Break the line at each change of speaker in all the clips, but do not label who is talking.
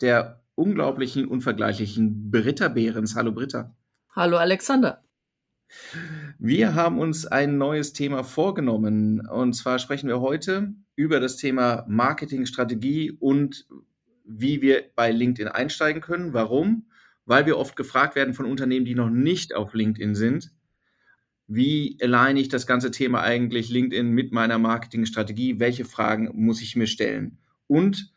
der unglaublichen, unvergleichlichen Britta Behrens. Hallo Britta.
Hallo Alexander.
Wir haben uns ein neues Thema vorgenommen. Und zwar sprechen wir heute über das Thema Marketingstrategie und wie wir bei LinkedIn einsteigen können. Warum? Weil wir oft gefragt werden von Unternehmen, die noch nicht auf LinkedIn sind. Wie align ich das ganze Thema eigentlich LinkedIn mit meiner Marketingstrategie? Welche Fragen muss ich mir stellen? Und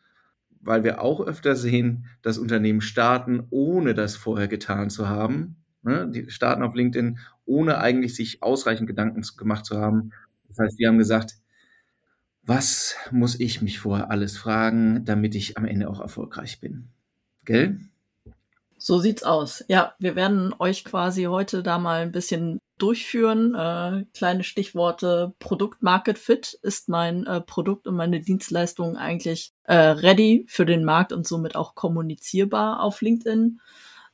weil wir auch öfter sehen, dass Unternehmen starten, ohne das vorher getan zu haben. Ne? Die starten auf LinkedIn, ohne eigentlich sich ausreichend Gedanken gemacht zu haben. Das heißt, wir haben gesagt, was muss ich mich vorher alles fragen, damit ich am Ende auch erfolgreich bin? Gell?
So sieht's aus. Ja, wir werden euch quasi heute da mal ein bisschen durchführen. Äh, kleine Stichworte. Produkt Market Fit. Ist mein äh, Produkt und meine Dienstleistung eigentlich äh, ready für den Markt und somit auch kommunizierbar auf LinkedIn?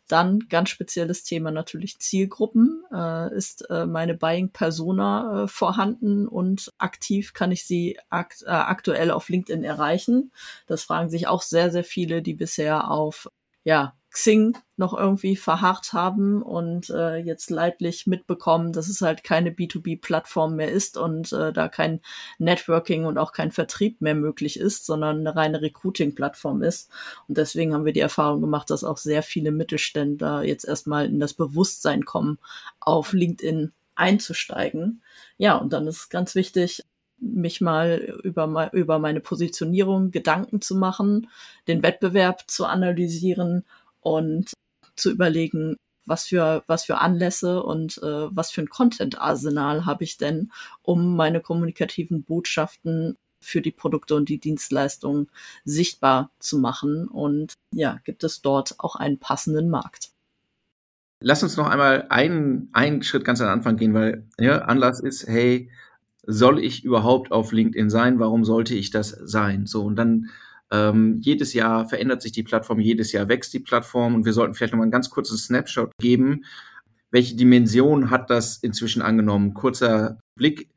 Dann ganz spezielles Thema natürlich Zielgruppen. Äh, ist äh, meine Buying Persona äh, vorhanden und aktiv kann ich sie akt äh, aktuell auf LinkedIn erreichen? Das fragen sich auch sehr, sehr viele, die bisher auf ja, Xing noch irgendwie verharrt haben und äh, jetzt leidlich mitbekommen, dass es halt keine B2B-Plattform mehr ist und äh, da kein Networking und auch kein Vertrieb mehr möglich ist, sondern eine reine Recruiting-Plattform ist. Und deswegen haben wir die Erfahrung gemacht, dass auch sehr viele Mittelständler jetzt erstmal in das Bewusstsein kommen, auf LinkedIn einzusteigen. Ja, und dann ist ganz wichtig, mich mal über, über meine Positionierung Gedanken zu machen, den Wettbewerb zu analysieren und zu überlegen, was für, was für Anlässe und äh, was für ein Content-Arsenal habe ich denn, um meine kommunikativen Botschaften für die Produkte und die Dienstleistungen sichtbar zu machen. Und ja, gibt es dort auch einen passenden Markt.
Lass uns noch einmal einen, einen Schritt ganz am Anfang gehen, weil ja, Anlass ist, hey, soll ich überhaupt auf LinkedIn sein? Warum sollte ich das sein? So, und dann ähm, jedes Jahr verändert sich die Plattform, jedes Jahr wächst die Plattform und wir sollten vielleicht noch mal einen ganz kurzen Snapshot geben. Welche Dimension hat das inzwischen angenommen? Kurzer Blick.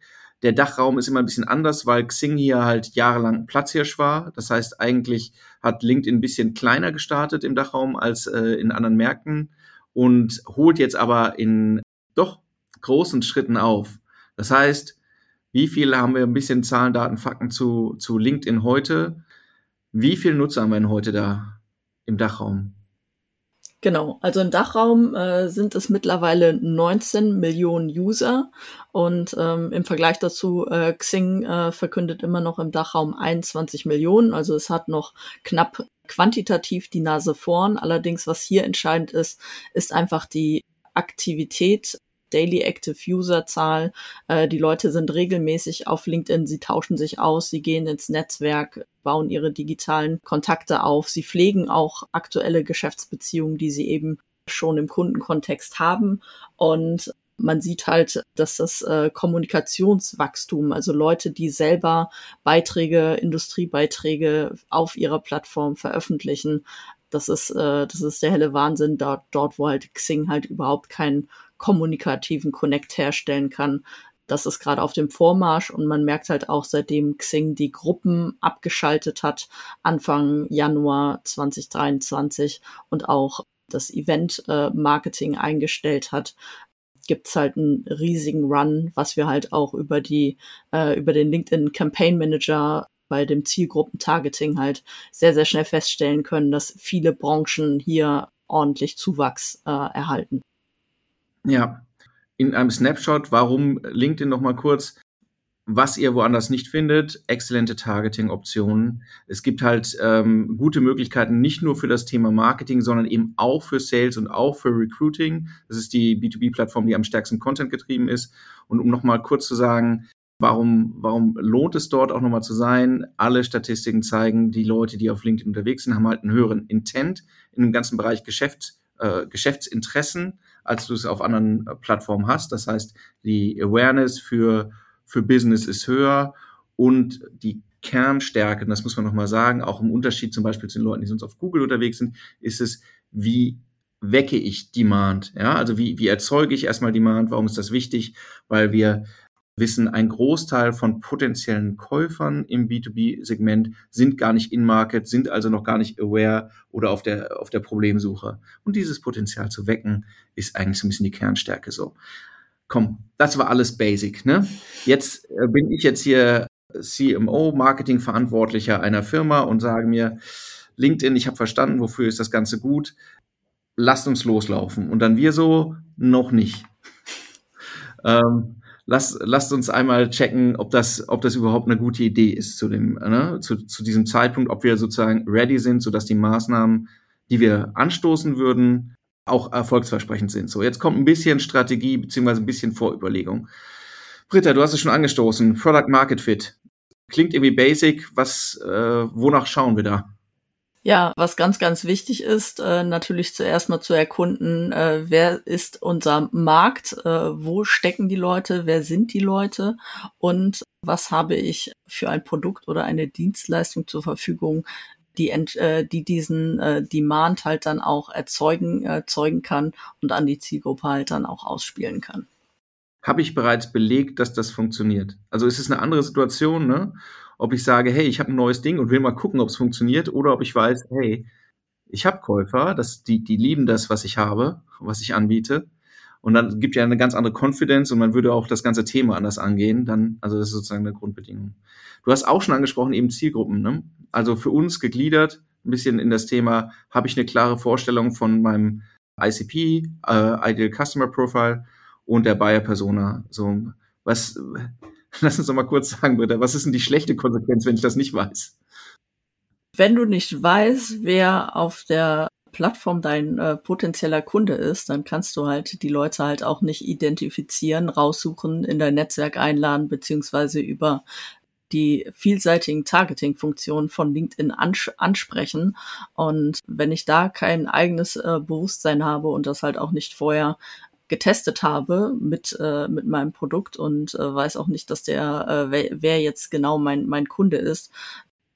Der Dachraum ist immer ein bisschen anders, weil Xing hier halt jahrelang Platzhirsch war. Das heißt, eigentlich hat LinkedIn ein bisschen kleiner gestartet im Dachraum als äh, in anderen Märkten und holt jetzt aber in doch großen Schritten auf. Das heißt, wie viel haben wir ein bisschen Zahlen, Daten, Fakten zu, zu LinkedIn heute? Wie viele Nutzer haben wir denn heute da im Dachraum?
Genau, also im Dachraum äh, sind es mittlerweile 19 Millionen User und ähm, im Vergleich dazu äh, Xing äh, verkündet immer noch im Dachraum 21 Millionen, also es hat noch knapp quantitativ die Nase vorn. Allerdings, was hier entscheidend ist, ist einfach die Aktivität Daily Active User Zahl. Äh, die Leute sind regelmäßig auf LinkedIn, sie tauschen sich aus, sie gehen ins Netzwerk, bauen ihre digitalen Kontakte auf, sie pflegen auch aktuelle Geschäftsbeziehungen, die sie eben schon im Kundenkontext haben und man sieht halt, dass das äh, Kommunikationswachstum, also Leute, die selber Beiträge, Industriebeiträge auf ihrer Plattform veröffentlichen, das ist, äh, das ist der helle Wahnsinn, dort, dort, wo halt Xing halt überhaupt keinen kommunikativen Connect herstellen kann. Das ist gerade auf dem Vormarsch und man merkt halt auch, seitdem Xing die Gruppen abgeschaltet hat, Anfang Januar 2023 und auch das Event-Marketing äh, eingestellt hat, gibt's halt einen riesigen Run, was wir halt auch über die, äh, über den LinkedIn Campaign Manager bei dem Zielgruppen-Targeting halt sehr, sehr schnell feststellen können, dass viele Branchen hier ordentlich Zuwachs äh, erhalten.
Ja, in einem Snapshot, warum LinkedIn nochmal kurz, was ihr woanders nicht findet, exzellente Targeting-Optionen. Es gibt halt ähm, gute Möglichkeiten, nicht nur für das Thema Marketing, sondern eben auch für Sales und auch für Recruiting. Das ist die B2B-Plattform, die am stärksten Content getrieben ist. Und um nochmal kurz zu sagen, Warum, warum lohnt es dort auch nochmal zu sein? Alle Statistiken zeigen, die Leute, die auf LinkedIn unterwegs sind, haben halt einen höheren Intent in dem ganzen Bereich Geschäft, äh, Geschäftsinteressen, als du es auf anderen äh, Plattformen hast. Das heißt, die Awareness für, für Business ist höher und die Kernstärke, das muss man nochmal sagen, auch im Unterschied zum Beispiel zu den Leuten, die sonst auf Google unterwegs sind, ist es, wie wecke ich Demand? Ja, also wie, wie erzeuge ich erstmal Demand? Warum ist das wichtig? Weil wir wissen, ein Großteil von potenziellen Käufern im B2B-Segment sind gar nicht in Market, sind also noch gar nicht aware oder auf der, auf der Problemsuche. Und dieses Potenzial zu wecken, ist eigentlich so ein bisschen die Kernstärke so. Komm, das war alles basic, ne? Jetzt äh, bin ich jetzt hier CMO, Marketingverantwortlicher einer Firma und sage mir, LinkedIn, ich habe verstanden, wofür ist das Ganze gut. Lasst uns loslaufen. Und dann wir so, noch nicht. ähm, lasst, lasst uns einmal checken, ob das, ob das überhaupt eine gute Idee ist zu dem, ne, zu, zu diesem Zeitpunkt, ob wir sozusagen ready sind, sodass die Maßnahmen, die wir anstoßen würden, auch erfolgsversprechend sind. So, jetzt kommt ein bisschen Strategie beziehungsweise ein bisschen Vorüberlegung. Britta, du hast es schon angestoßen. Product Market Fit. Klingt irgendwie basic. Was, äh, wonach schauen wir da?
Ja, was ganz, ganz wichtig ist, äh, natürlich zuerst mal zu erkunden, äh, wer ist unser Markt, äh, wo stecken die Leute, wer sind die Leute und was habe ich für ein Produkt oder eine Dienstleistung zur Verfügung, die, äh, die diesen äh, Demand halt dann auch erzeugen, erzeugen kann und an die Zielgruppe halt dann auch ausspielen kann.
Habe ich bereits belegt, dass das funktioniert? Also ist es eine andere Situation, ne? Ob ich sage, hey, ich habe ein neues Ding und will mal gucken, ob es funktioniert, oder ob ich weiß, hey, ich habe Käufer, das, die, die lieben das, was ich habe, was ich anbiete. Und dann gibt ja eine ganz andere Confidence und man würde auch das ganze Thema anders angehen. Dann, also das ist sozusagen eine Grundbedingung. Du hast auch schon angesprochen, eben Zielgruppen. Ne? Also für uns gegliedert, ein bisschen in das Thema, habe ich eine klare Vorstellung von meinem ICP, äh, Ideal Customer Profile und der Buyer Persona. So, was, Lass uns doch mal kurz sagen, bitte, was ist denn die schlechte Konsequenz, wenn ich das nicht weiß?
Wenn du nicht weißt, wer auf der Plattform dein äh, potenzieller Kunde ist, dann kannst du halt die Leute halt auch nicht identifizieren, raussuchen, in dein Netzwerk einladen, beziehungsweise über die vielseitigen Targeting-Funktionen von LinkedIn ans ansprechen. Und wenn ich da kein eigenes äh, Bewusstsein habe und das halt auch nicht vorher getestet habe mit, äh, mit meinem Produkt und äh, weiß auch nicht, dass der, äh, wer, wer jetzt genau mein, mein Kunde ist,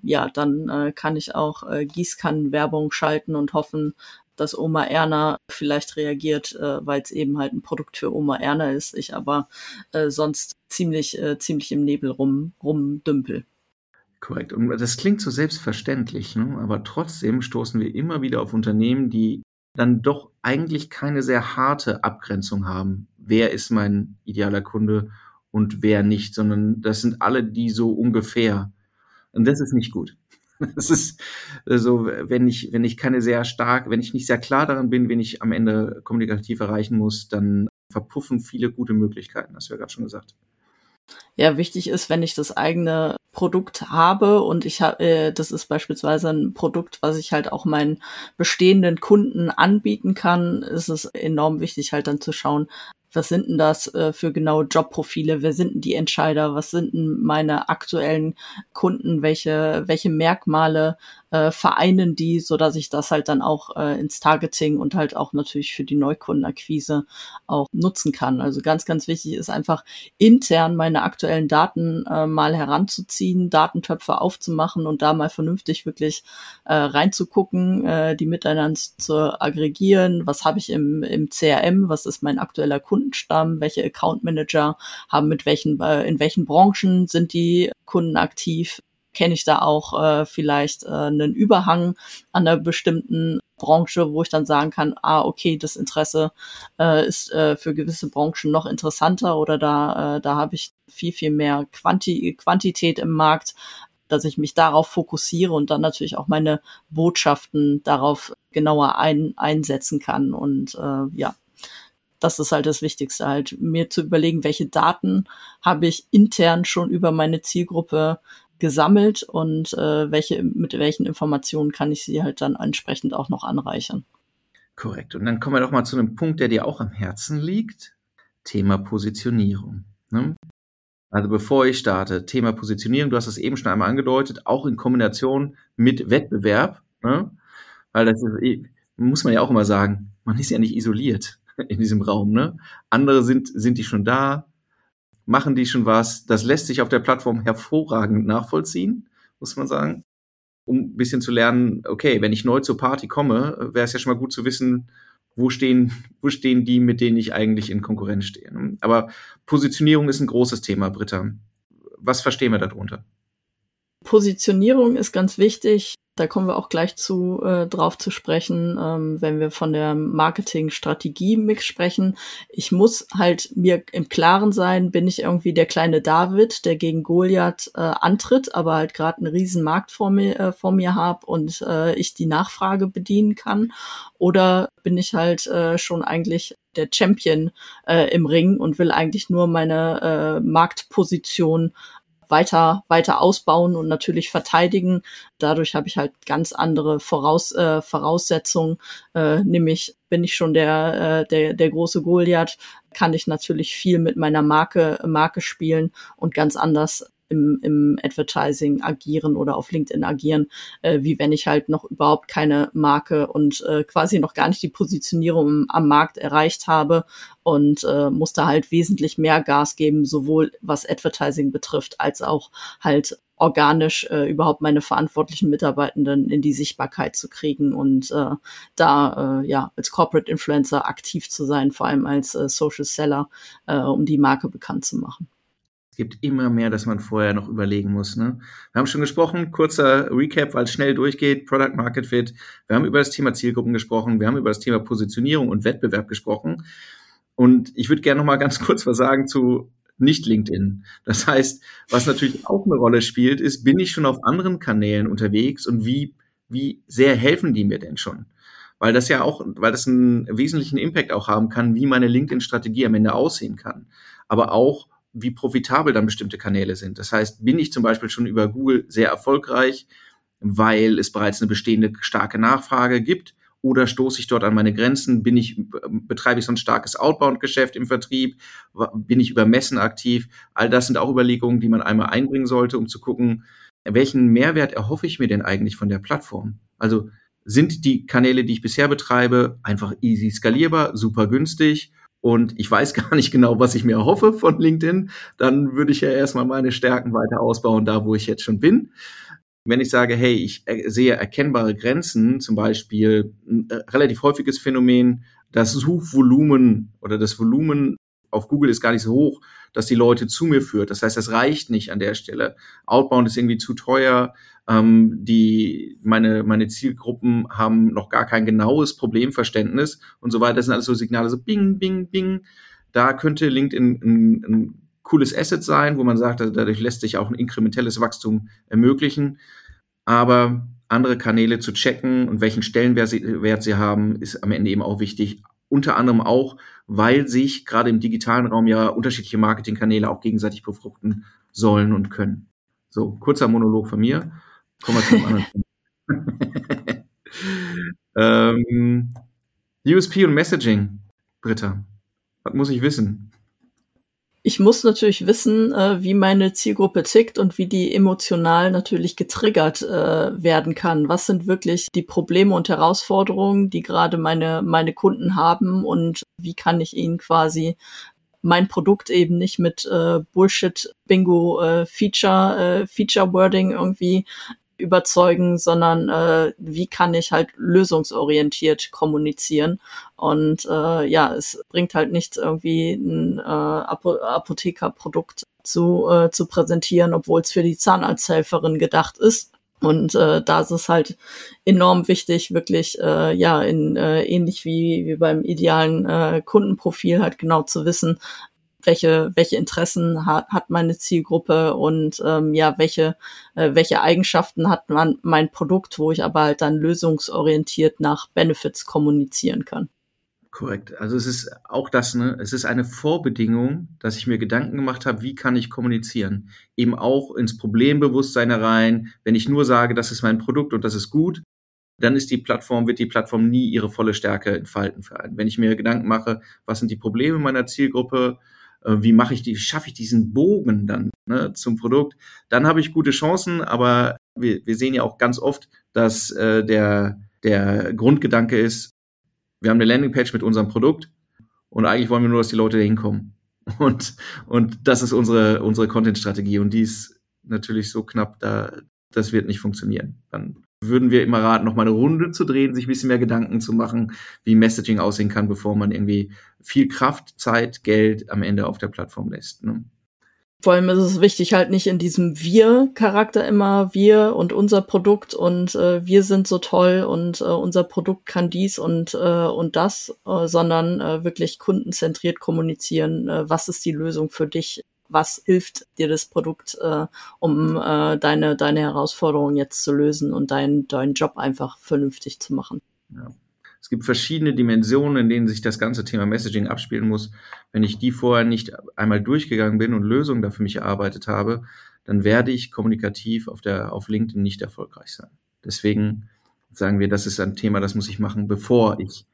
ja, dann äh, kann ich auch äh, Gießkannenwerbung schalten und hoffen, dass Oma Erna vielleicht reagiert, äh, weil es eben halt ein Produkt für Oma Erna ist, ich aber äh, sonst ziemlich, äh, ziemlich im Nebel rum, rumdümpel.
Korrekt. Und das klingt so selbstverständlich, ne? aber trotzdem stoßen wir immer wieder auf Unternehmen, die dann doch eigentlich keine sehr harte Abgrenzung haben. Wer ist mein idealer Kunde und wer nicht, sondern das sind alle die so ungefähr. Und das ist nicht gut. Das ist so, wenn ich, wenn ich keine sehr stark, wenn ich nicht sehr klar daran bin, wen ich am Ende kommunikativ erreichen muss, dann verpuffen viele gute Möglichkeiten, hast du ja gerade schon gesagt.
Ja, wichtig ist, wenn ich das eigene Produkt habe und ich habe, äh, das ist beispielsweise ein Produkt, was ich halt auch meinen bestehenden Kunden anbieten kann, ist es enorm wichtig halt dann zu schauen, was sind denn das äh, für genaue Jobprofile, wer sind denn die Entscheider, was sind denn meine aktuellen Kunden, welche, welche Merkmale äh, vereinen die, so dass ich das halt dann auch äh, ins Targeting und halt auch natürlich für die Neukundenakquise auch nutzen kann. Also ganz, ganz wichtig ist einfach intern meine aktuellen Daten äh, mal heranzuziehen, Datentöpfe aufzumachen und da mal vernünftig wirklich äh, reinzugucken, äh, die miteinander zu aggregieren. Was habe ich im, im CRM? Was ist mein aktueller Kundenstamm? Welche Account Manager haben mit welchen, äh, in welchen Branchen sind die Kunden aktiv? Kenne ich da auch äh, vielleicht äh, einen Überhang an einer bestimmten Branche, wo ich dann sagen kann, ah, okay, das Interesse äh, ist äh, für gewisse Branchen noch interessanter oder da, äh, da habe ich viel, viel mehr Quanti Quantität im Markt, dass ich mich darauf fokussiere und dann natürlich auch meine Botschaften darauf genauer ein, einsetzen kann. Und äh, ja, das ist halt das Wichtigste, halt mir zu überlegen, welche Daten habe ich intern schon über meine Zielgruppe gesammelt und äh, welche, mit welchen Informationen kann ich sie halt dann entsprechend auch noch anreichern.
Korrekt. Und dann kommen wir doch mal zu einem Punkt, der dir auch am Herzen liegt. Thema Positionierung. Ne? Also bevor ich starte, Thema Positionierung, du hast es eben schon einmal angedeutet, auch in Kombination mit Wettbewerb, ne? weil das ist, eh, muss man ja auch immer sagen, man ist ja nicht isoliert in diesem Raum. Ne? Andere sind, sind die schon da, machen die schon was. Das lässt sich auf der Plattform hervorragend nachvollziehen, muss man sagen, um ein bisschen zu lernen, okay, wenn ich neu zur Party komme, wäre es ja schon mal gut zu wissen, wo stehen, wo stehen die, mit denen ich eigentlich in Konkurrenz stehe. Ne? Aber Positionierung ist ein großes Thema, Britta. Was verstehen wir darunter?
Positionierung ist ganz wichtig. Da kommen wir auch gleich zu äh, drauf zu sprechen, ähm, wenn wir von der Marketingstrategie-Mix sprechen. Ich muss halt mir im Klaren sein, bin ich irgendwie der kleine David, der gegen Goliath äh, antritt, aber halt gerade einen riesen Markt vor mir, äh, vor mir habe und äh, ich die Nachfrage bedienen kann. Oder bin ich halt äh, schon eigentlich der Champion äh, im Ring und will eigentlich nur meine äh, Marktposition weiter, weiter ausbauen und natürlich verteidigen. Dadurch habe ich halt ganz andere Voraus, äh, Voraussetzungen, äh, nämlich bin ich schon der, äh, der, der große Goliath, kann ich natürlich viel mit meiner Marke, Marke spielen und ganz anders im, im Advertising agieren oder auf LinkedIn agieren, äh, wie wenn ich halt noch überhaupt keine Marke und äh, quasi noch gar nicht die Positionierung am Markt erreicht habe und äh, muss da halt wesentlich mehr Gas geben, sowohl was Advertising betrifft, als auch halt organisch äh, überhaupt meine verantwortlichen Mitarbeitenden in die Sichtbarkeit zu kriegen und äh, da äh, ja als Corporate Influencer aktiv zu sein, vor allem als äh, Social Seller, äh, um die Marke bekannt zu machen.
Es gibt immer mehr, dass man vorher noch überlegen muss. Ne? Wir haben schon gesprochen, kurzer Recap, weil es schnell durchgeht, Product Market Fit. Wir haben über das Thema Zielgruppen gesprochen, wir haben über das Thema Positionierung und Wettbewerb gesprochen. Und ich würde gerne noch mal ganz kurz was sagen zu nicht LinkedIn. Das heißt, was natürlich auch eine Rolle spielt, ist, bin ich schon auf anderen Kanälen unterwegs und wie, wie sehr helfen die mir denn schon? Weil das ja auch, weil das einen wesentlichen Impact auch haben kann, wie meine LinkedIn-Strategie am Ende aussehen kann. Aber auch, wie profitabel dann bestimmte Kanäle sind. Das heißt, bin ich zum Beispiel schon über Google sehr erfolgreich, weil es bereits eine bestehende starke Nachfrage gibt, oder stoße ich dort an meine Grenzen? Bin ich, betreibe ich so ein starkes Outbound-Geschäft im Vertrieb? Bin ich über Messen aktiv? All das sind auch Überlegungen, die man einmal einbringen sollte, um zu gucken, welchen Mehrwert erhoffe ich mir denn eigentlich von der Plattform? Also sind die Kanäle, die ich bisher betreibe, einfach easy skalierbar, super günstig und ich weiß gar nicht genau, was ich mir erhoffe von LinkedIn, dann würde ich ja erstmal meine Stärken weiter ausbauen, da wo ich jetzt schon bin. Wenn ich sage, hey, ich sehe erkennbare Grenzen, zum Beispiel ein äh, relativ häufiges Phänomen, das Suchvolumen oder das Volumen auf Google ist gar nicht so hoch, dass die Leute zu mir führt. Das heißt, das reicht nicht an der Stelle. Outbound ist irgendwie zu teuer. Ähm, die, meine, meine Zielgruppen haben noch gar kein genaues Problemverständnis und so weiter. Das sind alles so Signale, so bing, bing, bing. Da könnte LinkedIn ein, ein cooles Asset sein, wo man sagt, also dadurch lässt sich auch ein inkrementelles Wachstum ermöglichen. Aber andere Kanäle zu checken und welchen Stellenwert sie, Wert sie haben, ist am Ende eben auch wichtig. Unter anderem auch, weil sich gerade im digitalen Raum ja unterschiedliche Marketingkanäle auch gegenseitig befruchten sollen und können. So, kurzer Monolog von mir. Kommen wir zum anderen. ähm, USP und Messaging, Britta. Was muss ich wissen?
Ich muss natürlich wissen, äh, wie meine Zielgruppe tickt und wie die emotional natürlich getriggert äh, werden kann. Was sind wirklich die Probleme und Herausforderungen, die gerade meine, meine Kunden haben und wie kann ich ihnen quasi mein Produkt eben nicht mit äh, Bullshit Bingo äh, Feature äh, Feature Wording irgendwie überzeugen, sondern äh, wie kann ich halt lösungsorientiert kommunizieren. Und äh, ja, es bringt halt nichts, irgendwie ein äh, Apo Apothekerprodukt zu, äh, zu präsentieren, obwohl es für die Zahnarzthelferin gedacht ist. Und äh, da ist es halt enorm wichtig, wirklich äh, ja in äh, ähnlich wie, wie beim idealen äh, Kundenprofil halt genau zu wissen, welche, welche Interessen hat, hat meine Zielgruppe und ähm, ja, welche, äh, welche Eigenschaften hat man mein Produkt, wo ich aber halt dann lösungsorientiert nach Benefits kommunizieren kann.
Korrekt. Also es ist auch das, ne? Es ist eine Vorbedingung, dass ich mir Gedanken gemacht habe, wie kann ich kommunizieren? Eben auch ins Problembewusstsein herein. Wenn ich nur sage, das ist mein Produkt und das ist gut, dann ist die Plattform, wird die Plattform nie ihre volle Stärke entfalten. Wenn ich mir Gedanken mache, was sind die Probleme meiner Zielgruppe, wie mache ich die, schaffe ich diesen Bogen dann ne, zum Produkt, dann habe ich gute Chancen, aber wir, wir sehen ja auch ganz oft, dass äh, der, der Grundgedanke ist, wir haben eine Landingpage mit unserem Produkt und eigentlich wollen wir nur, dass die Leute da hinkommen. Und, und das ist unsere, unsere Content-Strategie und die ist natürlich so knapp, da, das wird nicht funktionieren. Dann würden wir immer raten, noch mal eine Runde zu drehen, sich ein bisschen mehr Gedanken zu machen, wie Messaging aussehen kann, bevor man irgendwie viel Kraft, Zeit, Geld am Ende auf der Plattform lässt. Ne?
Vor allem ist es wichtig, halt nicht in diesem Wir-Charakter immer wir und unser Produkt und äh, wir sind so toll und äh, unser Produkt kann dies und, äh, und das, äh, sondern äh, wirklich kundenzentriert kommunizieren. Äh, was ist die Lösung für dich? Was hilft dir das Produkt, äh, um äh, deine, deine Herausforderung jetzt zu lösen und deinen deinen Job einfach vernünftig zu machen?
Ja. Es gibt verschiedene Dimensionen, in denen sich das ganze Thema Messaging abspielen muss. Wenn ich die vorher nicht einmal durchgegangen bin und Lösungen dafür mich erarbeitet habe, dann werde ich kommunikativ auf der, auf LinkedIn nicht erfolgreich sein. Deswegen sagen wir, das ist ein Thema, das muss ich machen, bevor ich,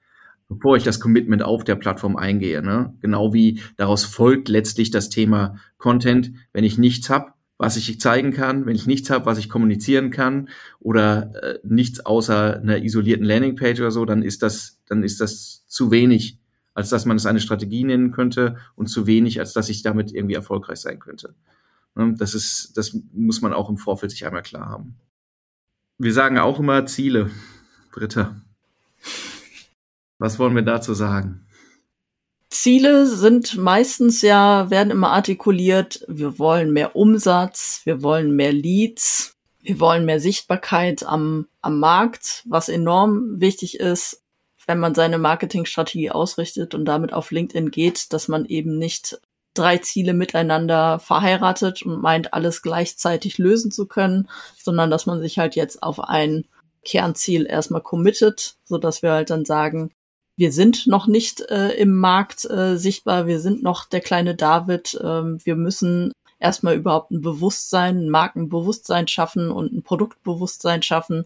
bevor ich das Commitment auf der Plattform eingehe. Ne? Genau wie daraus folgt letztlich das Thema Content. Wenn ich nichts habe, was ich zeigen kann, wenn ich nichts habe, was ich kommunizieren kann oder äh, nichts außer einer isolierten Landingpage oder so, dann ist das, dann ist das zu wenig, als dass man es eine Strategie nennen könnte und zu wenig, als dass ich damit irgendwie erfolgreich sein könnte. Ne, das ist, das muss man auch im Vorfeld sich einmal klar haben. Wir sagen auch immer Ziele, Britta. Was wollen wir dazu sagen?
Ziele sind meistens ja, werden immer artikuliert, wir wollen mehr Umsatz, wir wollen mehr Leads, wir wollen mehr Sichtbarkeit am, am Markt, was enorm wichtig ist, wenn man seine Marketingstrategie ausrichtet und damit auf LinkedIn geht, dass man eben nicht drei Ziele miteinander verheiratet und meint, alles gleichzeitig lösen zu können, sondern dass man sich halt jetzt auf ein Kernziel erstmal committet, so dass wir halt dann sagen, wir sind noch nicht äh, im Markt äh, sichtbar, wir sind noch der kleine David, ähm, wir müssen erstmal überhaupt ein Bewusstsein, ein Markenbewusstsein schaffen und ein Produktbewusstsein schaffen.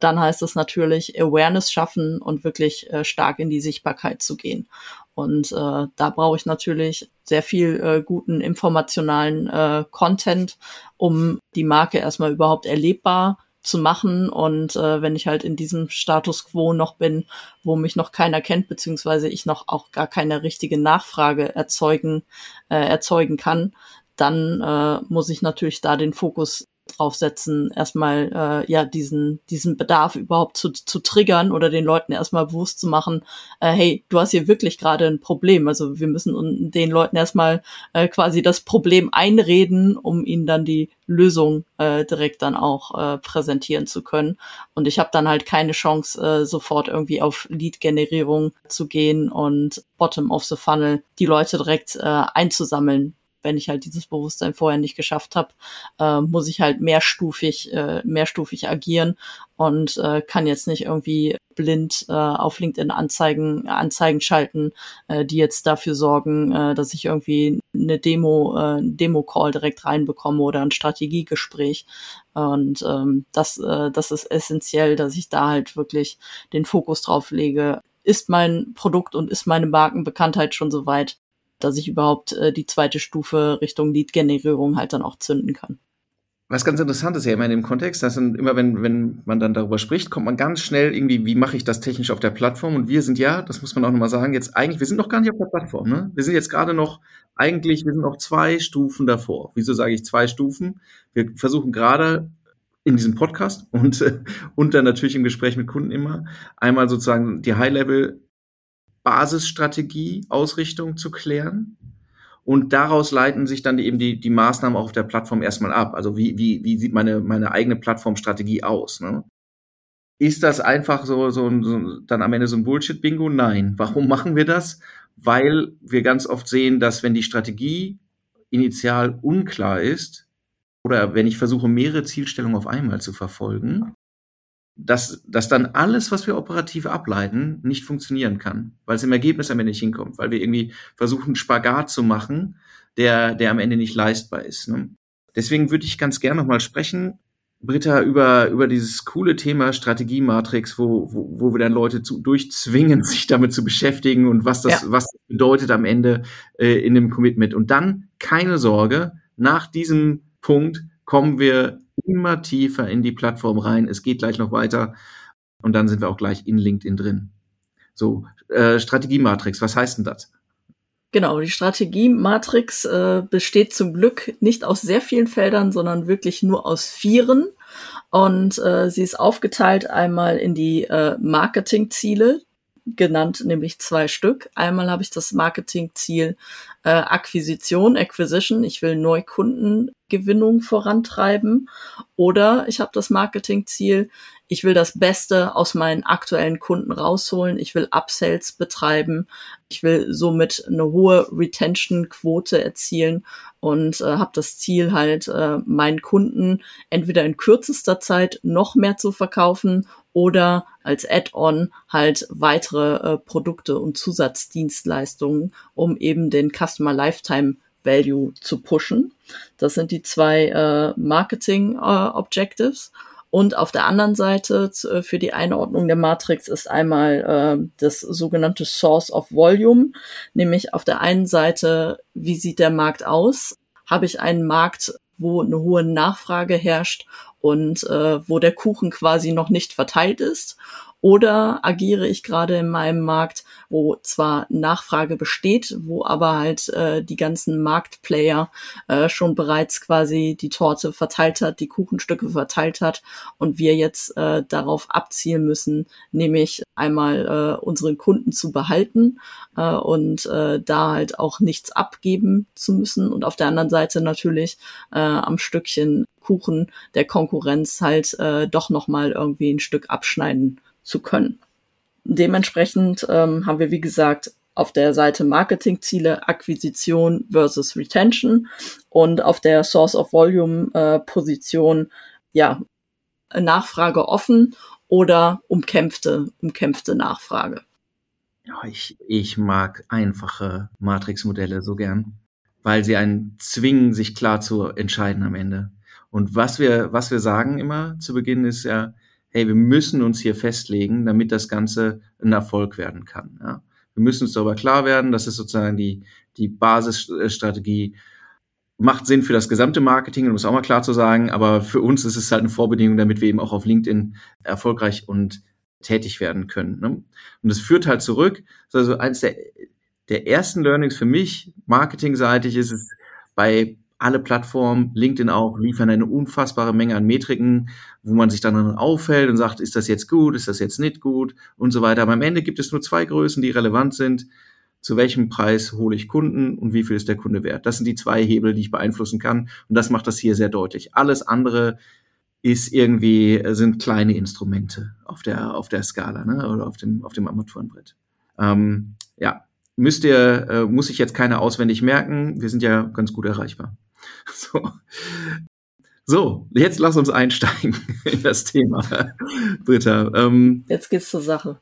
Dann heißt es natürlich Awareness schaffen und wirklich äh, stark in die Sichtbarkeit zu gehen. Und äh, da brauche ich natürlich sehr viel äh, guten informationalen äh, Content, um die Marke erstmal überhaupt erlebbar zu machen. Und äh, wenn ich halt in diesem Status quo noch bin, wo mich noch keiner kennt, beziehungsweise ich noch auch gar keine richtige Nachfrage erzeugen, äh, erzeugen kann, dann äh, muss ich natürlich da den Fokus draufsetzen, erstmal äh, ja diesen diesen Bedarf überhaupt zu, zu triggern oder den Leuten erstmal bewusst zu machen, äh, hey, du hast hier wirklich gerade ein Problem. Also wir müssen den Leuten erstmal äh, quasi das Problem einreden, um ihnen dann die Lösung äh, direkt dann auch äh, präsentieren zu können. Und ich habe dann halt keine Chance, äh, sofort irgendwie auf Lead-Generierung zu gehen und Bottom of the Funnel die Leute direkt äh, einzusammeln, wenn ich halt dieses Bewusstsein vorher nicht geschafft habe, äh, muss ich halt mehrstufig, äh, mehrstufig agieren und äh, kann jetzt nicht irgendwie blind äh, auf LinkedIn Anzeigen, Anzeigen schalten, äh, die jetzt dafür sorgen, äh, dass ich irgendwie eine Demo, äh, Demo-Call direkt reinbekomme oder ein Strategiegespräch. Und ähm, das, äh, das ist essentiell, dass ich da halt wirklich den Fokus drauf lege. Ist mein Produkt und ist meine Markenbekanntheit schon so weit, dass ich überhaupt äh, die zweite Stufe Richtung Lead-Generierung halt dann auch zünden kann.
Was ganz interessant ist ja immer in dem Kontext, dass dann immer, wenn, wenn man dann darüber spricht, kommt man ganz schnell irgendwie, wie mache ich das technisch auf der Plattform? Und wir sind ja, das muss man auch nochmal sagen, jetzt eigentlich, wir sind noch gar nicht auf der Plattform, ne? Wir sind jetzt gerade noch, eigentlich, wir sind noch zwei Stufen davor. Wieso sage ich zwei Stufen? Wir versuchen gerade in diesem Podcast und, und dann natürlich im Gespräch mit Kunden immer einmal sozusagen die High-Level Basisstrategie, Ausrichtung zu klären. Und daraus leiten sich dann eben die, die Maßnahmen auch auf der Plattform erstmal ab. Also wie, wie, wie sieht meine, meine eigene Plattformstrategie aus? Ne? Ist das einfach so, so, so dann am Ende so ein Bullshit-Bingo? Nein. Warum machen wir das? Weil wir ganz oft sehen, dass wenn die Strategie initial unklar ist oder wenn ich versuche, mehrere Zielstellungen auf einmal zu verfolgen, dass, dass dann alles, was wir operativ ableiten, nicht funktionieren kann, weil es im Ergebnis am Ende nicht hinkommt, weil wir irgendwie versuchen, Spagat zu machen, der, der am Ende nicht leistbar ist. Ne? Deswegen würde ich ganz gerne nochmal sprechen, Britta, über, über dieses coole Thema Strategiematrix, wo, wo, wo wir dann Leute zu, durchzwingen, sich damit zu beschäftigen und was das, ja. was das bedeutet am Ende äh, in dem Commitment. Und dann, keine Sorge, nach diesem Punkt kommen wir immer tiefer in die Plattform rein. Es geht gleich noch weiter und dann sind wir auch gleich in LinkedIn drin. So, äh, Strategiematrix, was heißt denn das?
Genau, die Strategie-Matrix äh, besteht zum Glück nicht aus sehr vielen Feldern, sondern wirklich nur aus vieren. Und äh, sie ist aufgeteilt einmal in die äh, Marketingziele, genannt nämlich zwei Stück. Einmal habe ich das Marketingziel äh, Akquisition, Acquisition. Ich will Neukundengewinnung vorantreiben. Oder ich habe das Marketingziel ich will das Beste aus meinen aktuellen Kunden rausholen, ich will Upsells betreiben, ich will somit eine hohe Retention-Quote erzielen und äh, habe das Ziel halt, äh, meinen Kunden entweder in kürzester Zeit noch mehr zu verkaufen oder als Add-on halt weitere äh, Produkte und Zusatzdienstleistungen, um eben den Customer Lifetime Value zu pushen. Das sind die zwei äh, Marketing äh, Objectives. Und auf der anderen Seite äh, für die Einordnung der Matrix ist einmal äh, das sogenannte Source of Volume, nämlich auf der einen Seite, wie sieht der Markt aus? Habe ich einen Markt, wo eine hohe Nachfrage herrscht und äh, wo der Kuchen quasi noch nicht verteilt ist? Oder agiere ich gerade in meinem Markt, wo zwar Nachfrage besteht, wo aber halt äh, die ganzen Marktplayer äh, schon bereits quasi die Torte verteilt hat, die Kuchenstücke verteilt hat und wir jetzt äh, darauf abzielen müssen, nämlich einmal äh, unseren Kunden zu behalten äh, und äh, da halt auch nichts abgeben zu müssen. Und auf der anderen Seite natürlich äh, am Stückchen Kuchen der Konkurrenz halt äh, doch noch mal irgendwie ein Stück abschneiden zu können. Dementsprechend ähm, haben wir, wie gesagt, auf der Seite Marketingziele, Akquisition versus Retention und auf der Source of Volume äh, Position, ja, Nachfrage offen oder umkämpfte, umkämpfte Nachfrage.
Ja, ich, ich mag einfache Matrix-Modelle so gern, weil sie einen zwingen, sich klar zu entscheiden am Ende. Und was wir, was wir sagen immer zu Beginn ist ja, hey, wir müssen uns hier festlegen, damit das Ganze ein Erfolg werden kann. Ja? Wir müssen uns darüber klar werden, das ist sozusagen die, die Basisstrategie. Macht Sinn für das gesamte Marketing, um es auch mal klar zu sagen, aber für uns ist es halt eine Vorbedingung, damit wir eben auch auf LinkedIn erfolgreich und tätig werden können. Ne? Und es führt halt zurück, also eines der, der ersten Learnings für mich, marketingseitig, ist es bei alle Plattformen, LinkedIn auch, liefern eine unfassbare Menge an Metriken, wo man sich dann auffällt und sagt, ist das jetzt gut, ist das jetzt nicht gut und so weiter. Aber am Ende gibt es nur zwei Größen, die relevant sind. Zu welchem Preis hole ich Kunden und wie viel ist der Kunde wert? Das sind die zwei Hebel, die ich beeinflussen kann. Und das macht das hier sehr deutlich. Alles andere ist irgendwie, sind kleine Instrumente auf der, auf der Skala, ne? oder auf dem, auf dem Armaturenbrett. Ähm, ja, müsst ihr, äh, muss ich jetzt keine auswendig merken. Wir sind ja ganz gut erreichbar. So. So, jetzt lass uns einsteigen in das Thema, Britta.
Ähm, jetzt geht's zur Sache.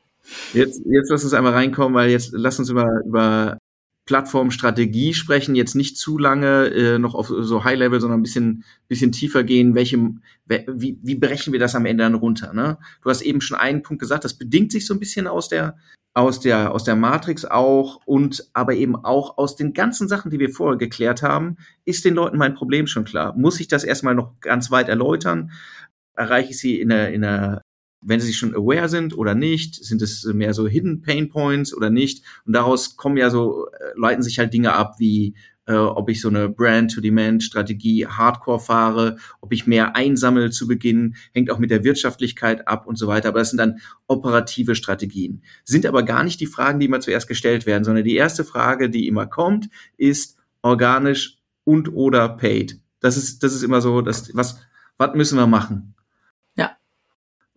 Jetzt, jetzt lass uns einmal reinkommen, weil jetzt lass uns über, über Plattformstrategie sprechen, jetzt nicht zu lange äh, noch auf so High Level, sondern ein bisschen, bisschen tiefer gehen. Welche, wie, wie brechen wir das am Ende dann runter? Ne? Du hast eben schon einen Punkt gesagt, das bedingt sich so ein bisschen aus der aus der, aus der Matrix auch und aber eben auch aus den ganzen Sachen, die wir vorher geklärt haben, ist den Leuten mein Problem schon klar. Muss ich das erstmal noch ganz weit erläutern? Erreiche ich sie in einer, in einer wenn sie schon aware sind oder nicht, sind es mehr so Hidden Pain Points oder nicht? Und daraus kommen ja so, äh, leiten sich halt Dinge ab wie äh, ob ich so eine Brand-to-Demand-Strategie hardcore fahre, ob ich mehr einsammel zu Beginn, hängt auch mit der Wirtschaftlichkeit ab und so weiter. Aber das sind dann operative Strategien. Sind aber gar nicht die Fragen, die immer zuerst gestellt werden, sondern die erste Frage, die immer kommt, ist organisch und oder paid. Das ist, das ist immer so, das, was, was müssen wir machen?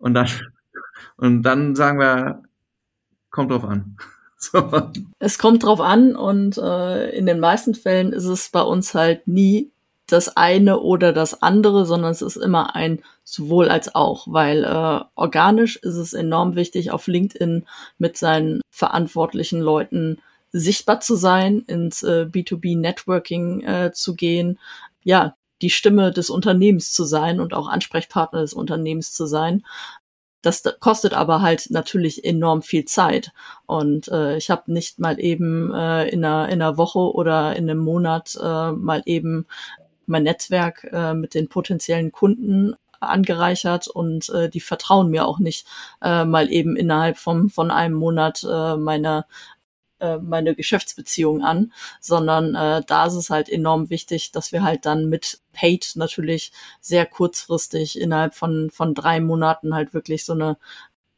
Und dann, und dann sagen wir, kommt drauf an.
So. Es kommt drauf an und äh, in den meisten Fällen ist es bei uns halt nie das eine oder das andere, sondern es ist immer ein sowohl als auch, weil äh, organisch ist es enorm wichtig, auf LinkedIn mit seinen verantwortlichen Leuten sichtbar zu sein, ins äh, B2B-Networking äh, zu gehen, ja, die Stimme des Unternehmens zu sein und auch Ansprechpartner des Unternehmens zu sein. Das kostet aber halt natürlich enorm viel Zeit. Und äh, ich habe nicht mal eben äh, in, einer, in einer Woche oder in einem Monat äh, mal eben mein Netzwerk äh, mit den potenziellen Kunden angereichert und äh, die vertrauen mir auch nicht äh, mal eben innerhalb vom, von einem Monat äh, meine äh, meine Geschäftsbeziehung an, sondern äh, da ist es halt enorm wichtig, dass wir halt dann mit Paid natürlich sehr kurzfristig innerhalb von, von drei Monaten halt wirklich so eine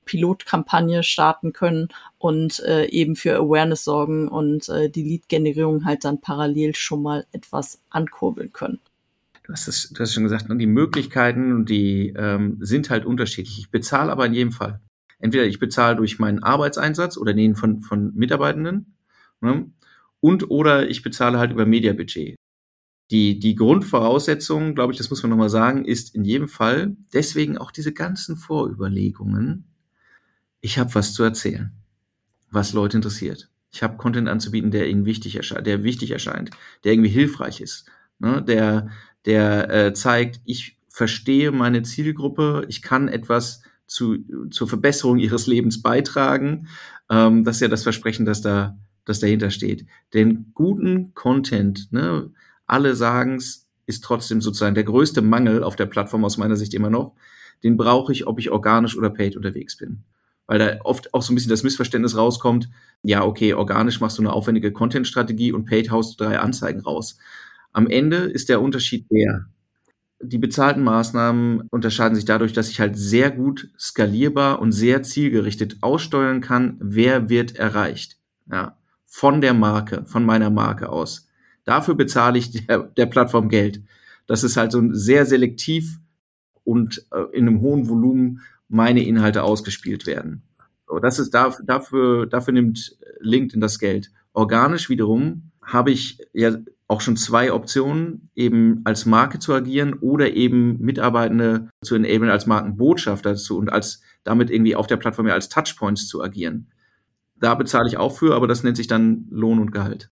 Pilotkampagne starten können und äh, eben für Awareness sorgen und äh, die Lead-Generierung halt dann parallel schon mal etwas ankurbeln können.
Du hast es, du hast schon gesagt, ne, die Möglichkeiten die ähm, sind halt unterschiedlich. Ich bezahle aber in jedem Fall. Entweder ich bezahle durch meinen Arbeitseinsatz oder den von, von Mitarbeitenden ne, und oder ich bezahle halt über Mediabudget. Die, die Grundvoraussetzung, glaube ich, das muss man nochmal sagen, ist in jedem Fall deswegen auch diese ganzen Vorüberlegungen. Ich habe was zu erzählen, was Leute interessiert. Ich habe Content anzubieten, der ihnen wichtig erscheint, der wichtig erscheint, der irgendwie hilfreich ist, ne, der, der äh, zeigt, ich verstehe meine Zielgruppe, ich kann etwas zu, zur Verbesserung ihres Lebens beitragen. Ähm, das ist ja das Versprechen, das da, das dahinter steht. Den guten Content, ne, alle sagen es, ist trotzdem sozusagen der größte Mangel auf der Plattform aus meiner Sicht immer noch. Den brauche ich, ob ich organisch oder paid unterwegs bin. Weil da oft auch so ein bisschen das Missverständnis rauskommt, ja, okay, organisch machst du eine aufwendige Content-Strategie und paid haust du drei Anzeigen raus. Am Ende ist der Unterschied der, die bezahlten Maßnahmen unterscheiden sich dadurch, dass ich halt sehr gut skalierbar und sehr zielgerichtet aussteuern kann, wer wird erreicht. Ja, von der Marke, von meiner Marke aus. Dafür bezahle ich der, der Plattform Geld. Das ist halt so sehr selektiv und äh, in einem hohen Volumen meine Inhalte ausgespielt werden. So, das ist dafür, dafür, dafür nimmt LinkedIn das Geld. Organisch wiederum habe ich ja auch schon zwei Optionen, eben als Marke zu agieren oder eben Mitarbeitende zu enablen als Markenbotschafter zu und als damit irgendwie auf der Plattform ja als Touchpoints zu agieren. Da bezahle ich auch für, aber das nennt sich dann Lohn und Gehalt.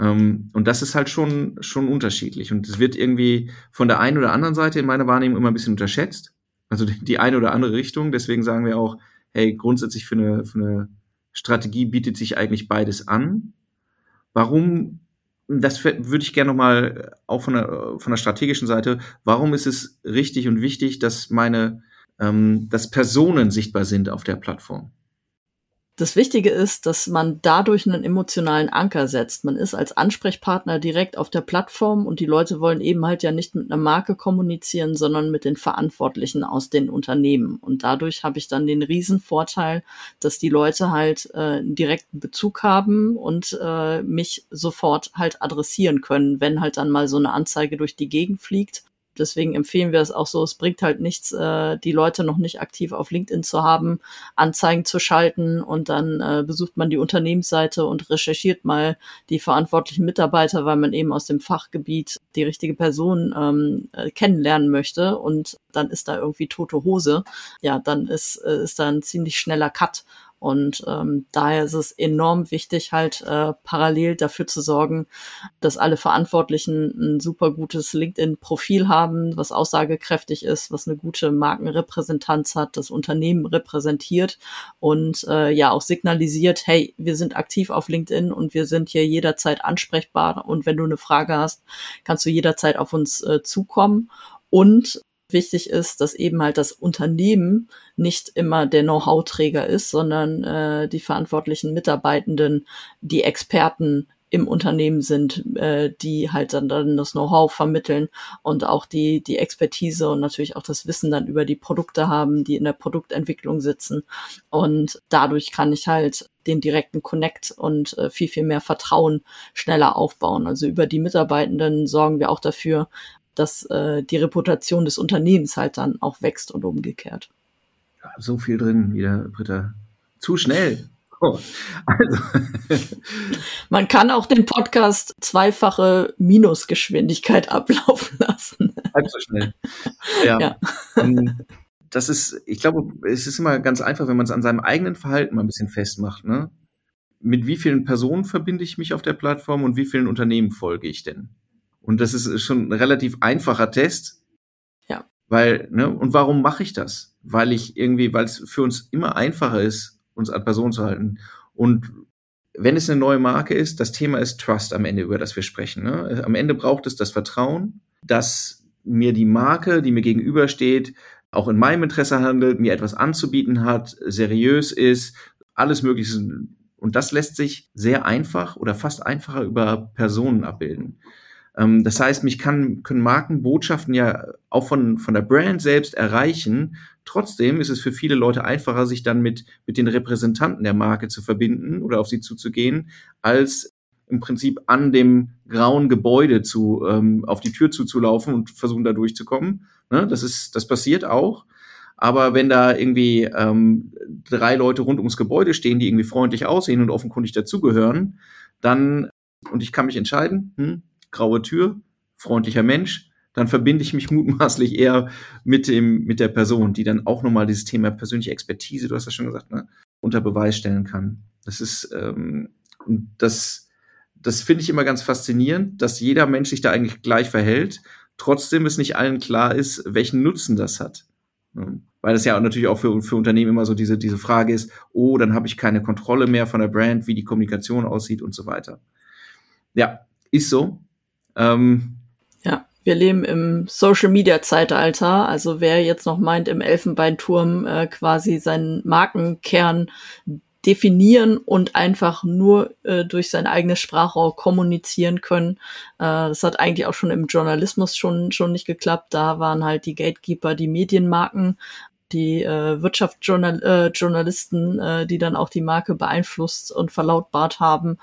Ähm, und das ist halt schon, schon unterschiedlich. Und es wird irgendwie von der einen oder anderen Seite in meiner Wahrnehmung immer ein bisschen unterschätzt. Also die eine oder andere Richtung. Deswegen sagen wir auch, hey, grundsätzlich für eine, für eine Strategie bietet sich eigentlich beides an. Warum das würde ich gerne nochmal äh, auch von der, von der strategischen Seite, warum ist es richtig und wichtig, dass meine, ähm, dass Personen sichtbar sind auf der Plattform?
Das Wichtige ist, dass man dadurch einen emotionalen Anker setzt. Man ist als Ansprechpartner direkt auf der Plattform und die Leute wollen eben halt ja nicht mit einer Marke kommunizieren, sondern mit den Verantwortlichen aus den Unternehmen. Und dadurch habe ich dann den Riesenvorteil, dass die Leute halt äh, einen direkten Bezug haben und äh, mich sofort halt adressieren können, wenn halt dann mal so eine Anzeige durch die Gegend fliegt Deswegen empfehlen wir es auch so. Es bringt halt nichts, äh, die Leute noch nicht aktiv auf LinkedIn zu haben, Anzeigen zu schalten und dann äh, besucht man die Unternehmensseite und recherchiert mal die verantwortlichen Mitarbeiter, weil man eben aus dem Fachgebiet die richtige Person ähm, äh, kennenlernen möchte und dann ist da irgendwie tote Hose. Ja, dann ist, äh, ist da ein ziemlich schneller Cut. Und ähm, daher ist es enorm wichtig, halt äh, parallel dafür zu sorgen, dass alle Verantwortlichen ein super gutes LinkedIn-Profil haben, was aussagekräftig ist, was eine gute Markenrepräsentanz hat, das Unternehmen repräsentiert und äh, ja auch signalisiert, hey, wir sind aktiv auf LinkedIn und wir sind hier jederzeit ansprechbar. Und wenn du eine Frage hast, kannst du jederzeit auf uns äh, zukommen. Und wichtig ist, dass eben halt das Unternehmen nicht immer der Know-how-Träger ist, sondern äh, die verantwortlichen Mitarbeitenden, die Experten im Unternehmen sind, äh, die halt dann, dann das Know-how vermitteln und auch die, die Expertise und natürlich auch das Wissen dann über die Produkte haben, die in der Produktentwicklung sitzen. Und dadurch kann ich halt den direkten Connect und äh, viel, viel mehr Vertrauen schneller aufbauen. Also über die Mitarbeitenden sorgen wir auch dafür, dass äh, die Reputation des Unternehmens halt dann auch wächst und umgekehrt.
Ja, so viel drin wieder, Britta. Zu schnell. Oh, also.
Man kann auch den Podcast zweifache Minusgeschwindigkeit ablaufen lassen.
Halb so schnell. Ja. ja. Ähm, das ist, ich glaube, es ist immer ganz einfach, wenn man es an seinem eigenen Verhalten mal ein bisschen festmacht. Ne? Mit wie vielen Personen verbinde ich mich auf der Plattform und wie vielen Unternehmen folge ich denn? Und das ist schon ein relativ einfacher Test.
Ja.
Weil, ne, und warum mache ich das? Weil ich irgendwie, weil es für uns immer einfacher ist, uns an Personen zu halten. Und wenn es eine neue Marke ist, das Thema ist Trust am Ende, über das wir sprechen. Ne? Am Ende braucht es das Vertrauen, dass mir die Marke, die mir gegenübersteht, auch in meinem Interesse handelt, mir etwas anzubieten hat, seriös ist, alles Mögliche. Und das lässt sich sehr einfach oder fast einfacher über Personen abbilden. Ähm, das heißt, mich kann, können Markenbotschaften ja auch von, von der Brand selbst erreichen. Trotzdem ist es für viele Leute einfacher, sich dann mit, mit den Repräsentanten der Marke zu verbinden oder auf sie zuzugehen, als im Prinzip an dem grauen Gebäude zu, ähm, auf die Tür zuzulaufen und versuchen da durchzukommen. Ne? Das ist, das passiert auch. Aber wenn da irgendwie ähm, drei Leute rund ums Gebäude stehen, die irgendwie freundlich aussehen und offenkundig dazugehören, dann, und ich kann mich entscheiden, hm, graue Tür, freundlicher Mensch, dann verbinde ich mich mutmaßlich eher mit dem, mit der Person, die dann auch nochmal dieses Thema persönliche Expertise, du hast das schon gesagt, ne, unter Beweis stellen kann. Das ist, ähm, das, das finde ich immer ganz faszinierend, dass jeder Mensch sich da eigentlich gleich verhält, trotzdem es nicht allen klar ist, welchen Nutzen das hat. Weil das ja natürlich auch für, für Unternehmen immer so diese, diese Frage ist, oh, dann habe ich keine Kontrolle mehr von der Brand, wie die Kommunikation aussieht und so weiter. Ja, ist so. Ähm,
ja, wir leben im Social Media Zeitalter. Also wer jetzt noch meint, im Elfenbeinturm äh, quasi seinen Markenkern definieren und einfach nur äh, durch sein eigenes Sprachrohr kommunizieren können. Äh, das hat eigentlich auch schon im Journalismus schon schon nicht geklappt. Da waren halt die Gatekeeper, die Medienmarken die äh, Wirtschaftsjournalisten, äh, äh, die dann auch die Marke beeinflusst und verlautbart haben.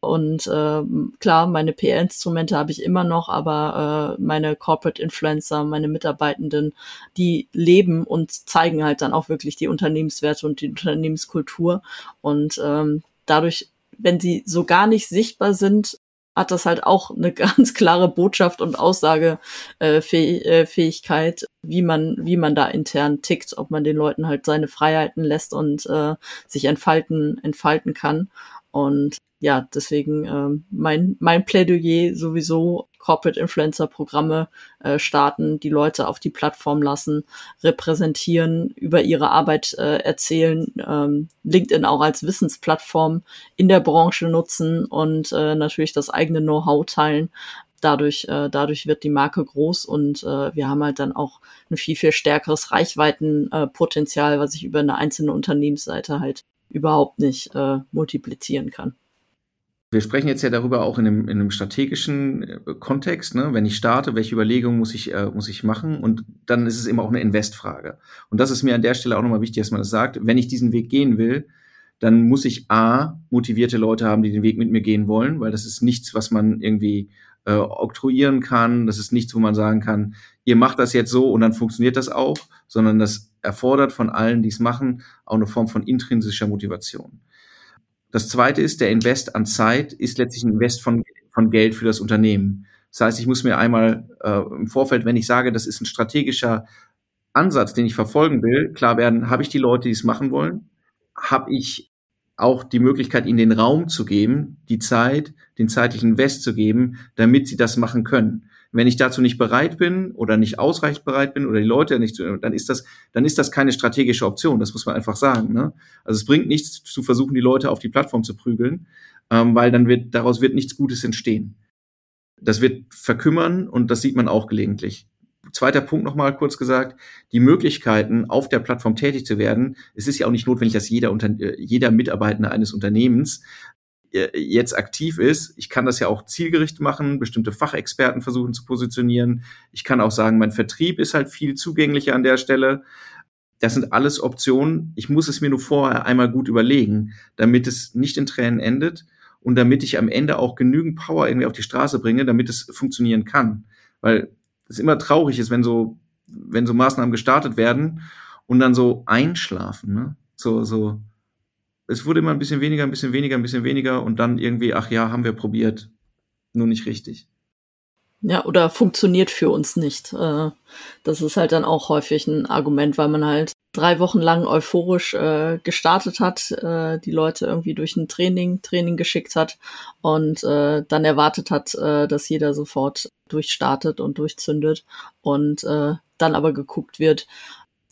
Und äh, klar, meine PR-Instrumente habe ich immer noch, aber äh, meine Corporate Influencer, meine Mitarbeitenden, die leben und zeigen halt dann auch wirklich die Unternehmenswerte und die Unternehmenskultur. Und ähm, dadurch, wenn sie so gar nicht sichtbar sind, hat das halt auch eine ganz klare Botschaft und Aussagefähigkeit, wie man, wie man da intern tickt, ob man den Leuten halt seine Freiheiten lässt und äh, sich entfalten, entfalten kann. Und ja, deswegen ähm, mein, mein Plädoyer sowieso Corporate Influencer Programme äh, starten, die Leute auf die Plattform lassen, repräsentieren, über ihre Arbeit äh, erzählen, ähm, LinkedIn auch als Wissensplattform in der Branche nutzen und äh, natürlich das eigene Know-how teilen. Dadurch, äh, dadurch wird die Marke groß und äh, wir haben halt dann auch ein viel, viel stärkeres Reichweitenpotenzial, was ich über eine einzelne Unternehmensseite halt überhaupt nicht äh, multiplizieren kann.
Wir sprechen jetzt ja darüber auch in einem, in einem strategischen äh, Kontext. Ne? Wenn ich starte, welche Überlegungen muss ich, äh, muss ich machen? Und dann ist es immer auch eine Investfrage. Und das ist mir an der Stelle auch nochmal wichtig, dass man das sagt. Wenn ich diesen Weg gehen will, dann muss ich A, motivierte Leute haben, die den Weg mit mir gehen wollen, weil das ist nichts, was man irgendwie äh, oktroyieren kann. Das ist nichts, wo man sagen kann, ihr macht das jetzt so und dann funktioniert das auch, sondern das erfordert von allen, die es machen, auch eine Form von intrinsischer Motivation. Das zweite ist, der Invest an Zeit ist letztlich ein Invest von, von Geld für das Unternehmen. Das heißt, ich muss mir einmal äh, im Vorfeld, wenn ich sage, das ist ein strategischer Ansatz, den ich verfolgen will, klar werden, habe ich die Leute, die es machen wollen? Habe ich auch die Möglichkeit, ihnen den Raum zu geben, die Zeit, den zeitlichen Invest zu geben, damit sie das machen können? Wenn ich dazu nicht bereit bin oder nicht ausreichend bereit bin oder die Leute nicht, dann ist das, dann ist das keine strategische Option. Das muss man einfach sagen. Ne? Also es bringt nichts zu versuchen, die Leute auf die Plattform zu prügeln, ähm, weil dann wird daraus wird nichts Gutes entstehen. Das wird verkümmern und das sieht man auch gelegentlich. Zweiter Punkt nochmal kurz gesagt, die Möglichkeiten, auf der Plattform tätig zu werden. Es ist ja auch nicht notwendig, dass jeder, jeder Mitarbeitende eines Unternehmens jetzt aktiv ist. Ich kann das ja auch zielgerichtet machen, bestimmte Fachexperten versuchen zu positionieren. Ich kann auch sagen, mein Vertrieb ist halt viel zugänglicher an der Stelle. Das sind alles Optionen. Ich muss es mir nur vorher einmal gut überlegen, damit es nicht in Tränen endet und damit ich am Ende auch genügend Power irgendwie auf die Straße bringe, damit es funktionieren kann. Weil es immer traurig ist, wenn so, wenn so Maßnahmen gestartet werden und dann so einschlafen, ne? So, so, es wurde immer ein bisschen weniger, ein bisschen weniger, ein bisschen weniger und dann irgendwie, ach ja, haben wir probiert. Nur nicht richtig.
Ja, oder funktioniert für uns nicht. Äh, das ist halt dann auch häufig ein Argument, weil man halt drei Wochen lang euphorisch äh, gestartet hat, äh, die Leute irgendwie durch ein Training, Training geschickt hat und dann erwartet hat, dass jeder sofort durchstartet und durchzündet und dann aber geguckt wird,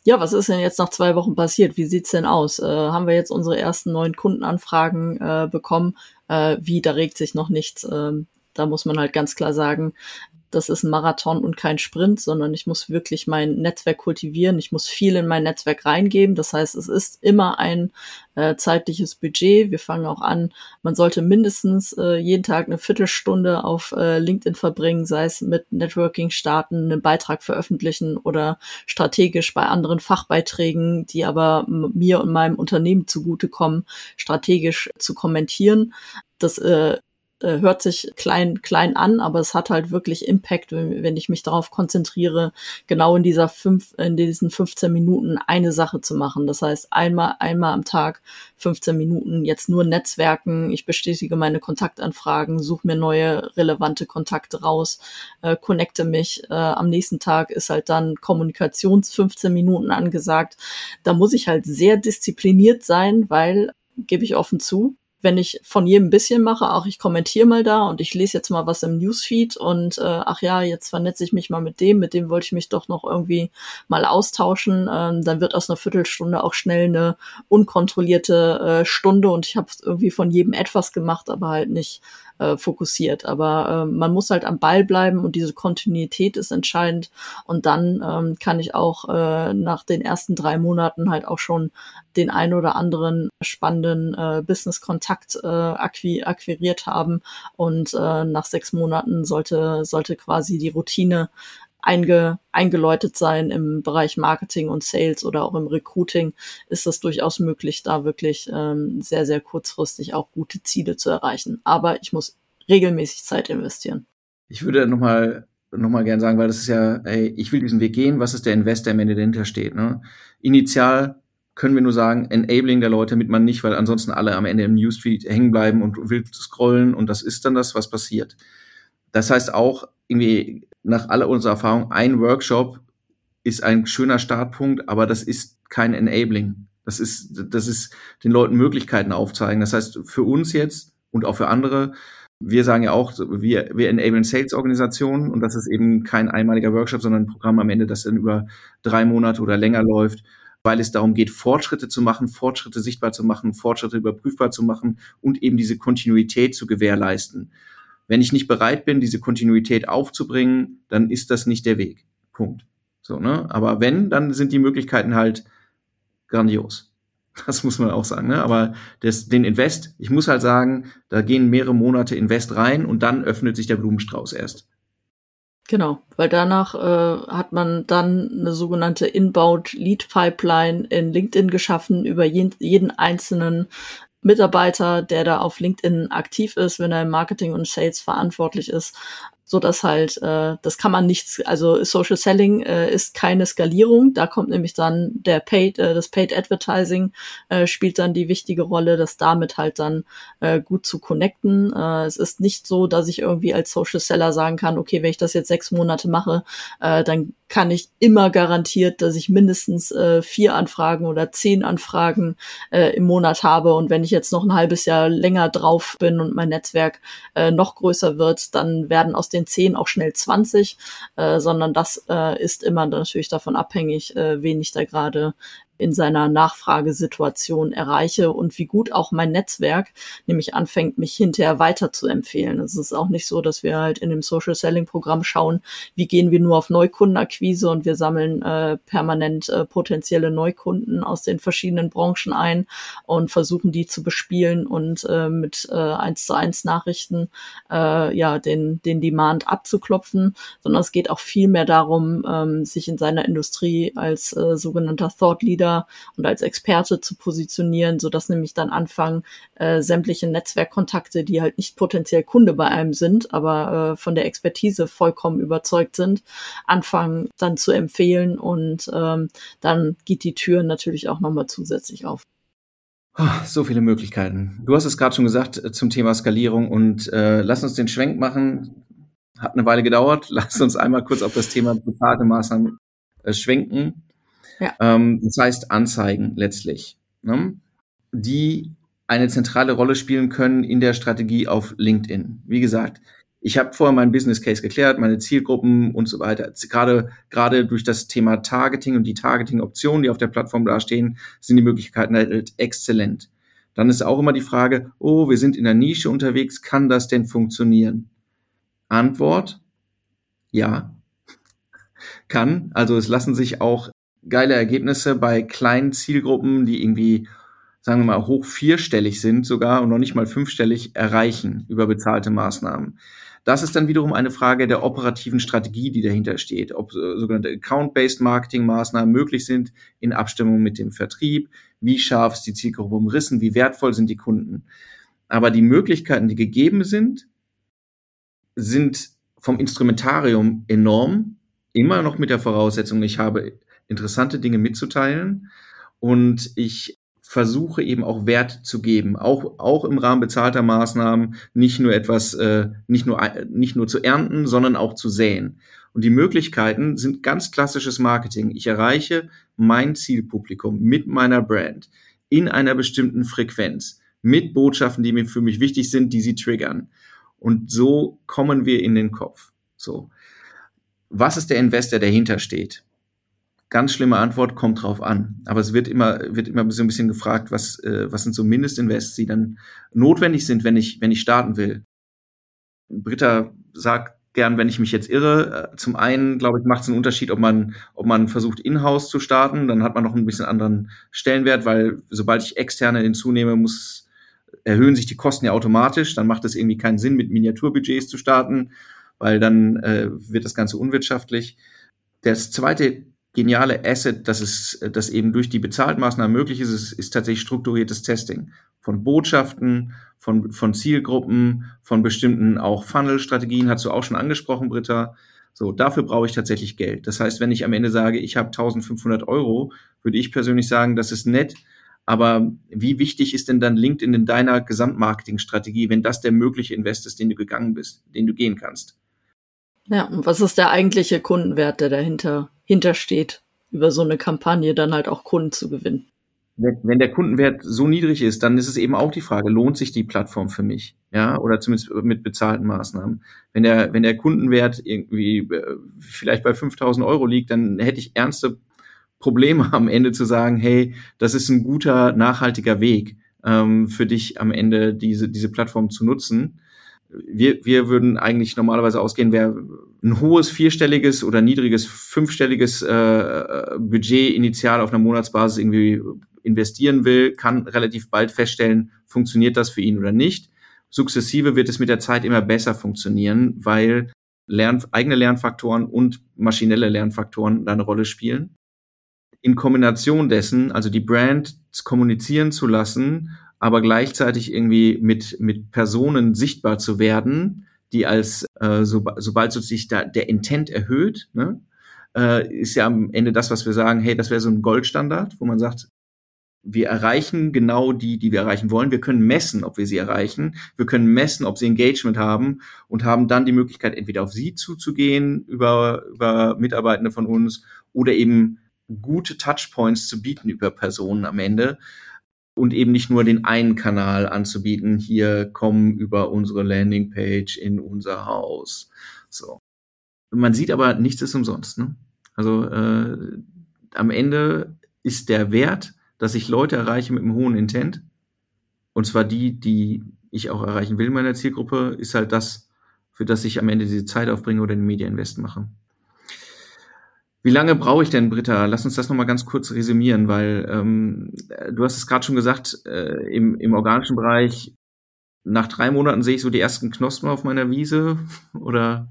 ja, was ist denn jetzt nach zwei Wochen passiert? Wie sieht's denn aus? Äh, haben wir jetzt unsere ersten neuen Kundenanfragen äh, bekommen? Äh, wie, da regt sich noch nichts. Ähm, da muss man halt ganz klar sagen, das ist ein Marathon und kein Sprint, sondern ich muss wirklich mein Netzwerk kultivieren. Ich muss viel in mein Netzwerk reingeben. Das heißt, es ist immer ein äh, zeitliches Budget. Wir fangen auch an, man sollte mindestens äh, jeden Tag eine Viertelstunde auf äh, LinkedIn verbringen, sei es mit Networking starten, einen Beitrag veröffentlichen oder strategisch bei anderen Fachbeiträgen, die aber mir und meinem Unternehmen zugutekommen, strategisch zu kommentieren. Das äh, hört sich klein, klein an, aber es hat halt wirklich Impact, wenn, wenn ich mich darauf konzentriere, genau in dieser fünf, in diesen 15 Minuten eine Sache zu machen. Das heißt, einmal, einmal am Tag 15 Minuten jetzt nur Netzwerken. Ich bestätige meine Kontaktanfragen, suche mir neue relevante Kontakte raus, äh, connecte mich. Äh, am nächsten Tag ist halt dann Kommunikations 15 Minuten angesagt. Da muss ich halt sehr diszipliniert sein, weil gebe ich offen zu, wenn ich von jedem bisschen mache, auch ich kommentiere mal da und ich lese jetzt mal was im Newsfeed und äh, ach ja, jetzt vernetze ich mich mal mit dem, mit dem wollte ich mich doch noch irgendwie mal austauschen, ähm, dann wird aus einer Viertelstunde auch schnell eine unkontrollierte äh, Stunde und ich habe irgendwie von jedem etwas gemacht, aber halt nicht äh, fokussiert. Aber äh, man muss halt am Ball bleiben und diese Kontinuität ist entscheidend. Und dann ähm, kann ich auch äh, nach den ersten drei Monaten halt auch schon den ein oder anderen spannenden äh, Business-Kontakt äh, acqui akquiriert haben. Und äh, nach sechs Monaten sollte, sollte quasi die Routine einge, eingeläutet sein im Bereich Marketing und Sales oder auch im Recruiting, ist es durchaus möglich, da wirklich ähm, sehr, sehr kurzfristig auch gute Ziele zu erreichen. Aber ich muss regelmäßig Zeit investieren.
Ich würde nochmal noch mal gern sagen, weil das ist ja, ey, ich will diesen Weg gehen, was ist der Investor, der am Ende dahinter steht. Ne? Initial können wir nur sagen, Enabling der Leute, damit man nicht, weil ansonsten alle am Ende im Newsfeed hängen bleiben und wild scrollen und das ist dann das, was passiert. Das heißt auch, irgendwie nach aller unserer Erfahrung, ein Workshop ist ein schöner Startpunkt, aber das ist kein Enabling. Das ist, das ist den Leuten Möglichkeiten aufzeigen. Das heißt, für uns jetzt und auch für andere, wir sagen ja auch, wir, wir enablen Sales-Organisationen und das ist eben kein einmaliger Workshop, sondern ein Programm am Ende, das dann über drei Monate oder länger läuft, weil es darum geht, Fortschritte zu machen, Fortschritte sichtbar zu machen, Fortschritte überprüfbar zu machen und eben diese Kontinuität zu gewährleisten. Wenn ich nicht bereit bin, diese Kontinuität aufzubringen, dann ist das nicht der Weg. Punkt. So, ne? Aber wenn, dann sind die Möglichkeiten halt grandios. Das muss man auch sagen. Ne? Aber das, den Invest, ich muss halt sagen, da gehen mehrere Monate Invest rein und dann öffnet sich der Blumenstrauß erst.
Genau, weil danach äh, hat man dann eine sogenannte Inbound Lead Pipeline in LinkedIn geschaffen über jeden, jeden einzelnen Mitarbeiter, der da auf LinkedIn aktiv ist, wenn er im Marketing und Sales verantwortlich ist, so dass halt äh, das kann man nichts also Social Selling äh, ist keine Skalierung da kommt nämlich dann der Paid äh, das Paid Advertising äh, spielt dann die wichtige Rolle das damit halt dann äh, gut zu connecten äh, es ist nicht so dass ich irgendwie als Social Seller sagen kann okay wenn ich das jetzt sechs Monate mache äh, dann kann ich immer garantiert, dass ich mindestens äh, vier Anfragen oder zehn Anfragen äh, im Monat habe. Und wenn ich jetzt noch ein halbes Jahr länger drauf bin und mein Netzwerk äh, noch größer wird, dann werden aus den zehn auch schnell 20, äh, sondern das äh, ist immer natürlich davon abhängig, äh, wen ich da gerade in seiner Nachfragesituation erreiche und wie gut auch mein Netzwerk nämlich anfängt, mich hinterher weiter zu empfehlen. Es ist auch nicht so, dass wir halt in dem Social Selling Programm schauen, wie gehen wir nur auf Neukundenakquise und wir sammeln äh, permanent äh, potenzielle Neukunden aus den verschiedenen Branchen ein und versuchen die zu bespielen und äh, mit äh, 1 zu 1 Nachrichten äh, ja den, den Demand abzuklopfen, sondern es geht auch viel mehr darum, ähm, sich in seiner Industrie als äh, sogenannter Thought Leader Leader und als Experte zu positionieren, so dass nämlich dann anfangen, äh, sämtliche Netzwerkkontakte, die halt nicht potenziell Kunde bei einem sind, aber äh, von der Expertise vollkommen überzeugt sind, anfangen dann zu empfehlen und ähm, dann geht die Tür natürlich auch nochmal zusätzlich auf.
Ah, so viele Möglichkeiten. Du hast es gerade schon gesagt äh, zum Thema Skalierung und äh, lass uns den Schwenk machen hat eine Weile gedauert. Lass uns einmal kurz auf das Thema bezahlte Maßnahmen äh, schwenken. Ähm, das heißt Anzeigen letztlich, ne? die eine zentrale Rolle spielen können in der Strategie auf LinkedIn. Wie gesagt, ich habe vorher meinen Business Case geklärt, meine Zielgruppen und so weiter. Gerade gerade durch das Thema Targeting und die Targeting-Optionen, die auf der Plattform dastehen, sind die Möglichkeiten halt exzellent. Dann ist auch immer die Frage, oh, wir sind in der Nische unterwegs, kann das denn funktionieren? Antwort, ja, kann. Also es lassen sich auch geile Ergebnisse bei kleinen Zielgruppen, die irgendwie, sagen wir mal, hoch vierstellig sind sogar und noch nicht mal fünfstellig erreichen über bezahlte Maßnahmen. Das ist dann wiederum eine Frage der operativen Strategie, die dahinter steht, ob äh, sogenannte Account-Based Marketing-Maßnahmen möglich sind in Abstimmung mit dem Vertrieb, wie scharf ist die Zielgruppe umrissen, wie wertvoll sind die Kunden. Aber die Möglichkeiten, die gegeben sind, sind vom Instrumentarium enorm, immer noch mit der Voraussetzung, ich habe interessante Dinge mitzuteilen und ich versuche eben auch Wert zu geben, auch auch im Rahmen bezahlter Maßnahmen nicht nur etwas, äh, nicht nur nicht nur zu ernten, sondern auch zu säen. Und die Möglichkeiten sind ganz klassisches Marketing. Ich erreiche mein Zielpublikum mit meiner Brand in einer bestimmten Frequenz mit Botschaften, die mir für mich wichtig sind, die sie triggern. Und so kommen wir in den Kopf. So. Was ist der Investor, der dahinter steht? Ganz schlimme Antwort, kommt drauf an. Aber es wird immer, wird immer so ein bisschen gefragt, was, äh, was sind so Mindestinvests, die dann notwendig sind, wenn ich, wenn ich starten will. Britta sagt gern, wenn ich mich jetzt irre. Äh, zum einen, glaube ich, macht es einen Unterschied, ob man, ob man versucht, in-house zu starten. Dann hat man noch ein bisschen anderen Stellenwert, weil sobald ich externe hinzunehme, muss, erhöhen sich die Kosten ja automatisch. Dann macht es irgendwie keinen Sinn, mit Miniaturbudgets zu starten, weil dann äh, wird das Ganze unwirtschaftlich. Das zweite geniale Asset, dass es, das eben durch die Bezahltmaßnahmen möglich ist, ist, ist tatsächlich strukturiertes Testing von Botschaften, von, von Zielgruppen, von bestimmten auch Funnel-Strategien, hast du auch schon angesprochen, Britta. So, dafür brauche ich tatsächlich Geld. Das heißt, wenn ich am Ende sage, ich habe 1500 Euro, würde ich persönlich sagen, das ist nett. Aber wie wichtig ist denn dann LinkedIn in deiner Gesamtmarketingstrategie, wenn das der mögliche Invest ist, den du gegangen bist, den du gehen kannst?
Ja, und was ist der eigentliche Kundenwert, der dahinter hintersteht, über so eine Kampagne dann halt auch Kunden zu gewinnen?
Wenn, der Kundenwert so niedrig ist, dann ist es eben auch die Frage, lohnt sich die Plattform für mich? Ja, oder zumindest mit bezahlten Maßnahmen. Wenn der, wenn der Kundenwert irgendwie äh, vielleicht bei 5000 Euro liegt, dann hätte ich ernste Probleme am Ende zu sagen, hey, das ist ein guter, nachhaltiger Weg ähm, für dich am Ende diese, diese Plattform zu nutzen wir, wir würden eigentlich normalerweise ausgehen, wer ein hohes vierstelliges oder niedriges fünfstelliges äh, Budget initial auf einer Monatsbasis irgendwie investieren will, kann relativ bald feststellen, funktioniert das für ihn oder nicht. Sukzessive wird es mit der Zeit immer besser funktionieren, weil Lern, eigene Lernfaktoren und maschinelle Lernfaktoren da eine Rolle spielen. In Kombination dessen, also die Brand kommunizieren zu lassen aber gleichzeitig irgendwie mit, mit Personen sichtbar zu werden, die als, äh, so, sobald so sich da der Intent erhöht, ne, äh, ist ja am Ende das, was wir sagen, hey, das wäre so ein Goldstandard, wo man sagt, wir erreichen genau die, die wir erreichen wollen. Wir können messen, ob wir sie erreichen. Wir können messen, ob sie Engagement haben und haben dann die Möglichkeit, entweder auf sie zuzugehen über, über Mitarbeitende von uns oder eben gute Touchpoints zu bieten über Personen am Ende, und eben nicht nur den einen Kanal anzubieten, hier kommen über unsere Landingpage in unser Haus. So. Man sieht aber, nichts ist umsonst. Ne? Also äh, am Ende ist der Wert, dass ich Leute erreiche mit einem hohen Intent, und zwar die, die ich auch erreichen will in meiner Zielgruppe, ist halt das, für das ich am Ende diese Zeit aufbringe oder den Media Invest mache. Wie lange brauche ich denn, Britta? Lass uns das nochmal ganz kurz resümieren, weil ähm, du hast es gerade schon gesagt, äh, im, im organischen Bereich, nach drei Monaten sehe ich so die ersten Knospen auf meiner Wiese oder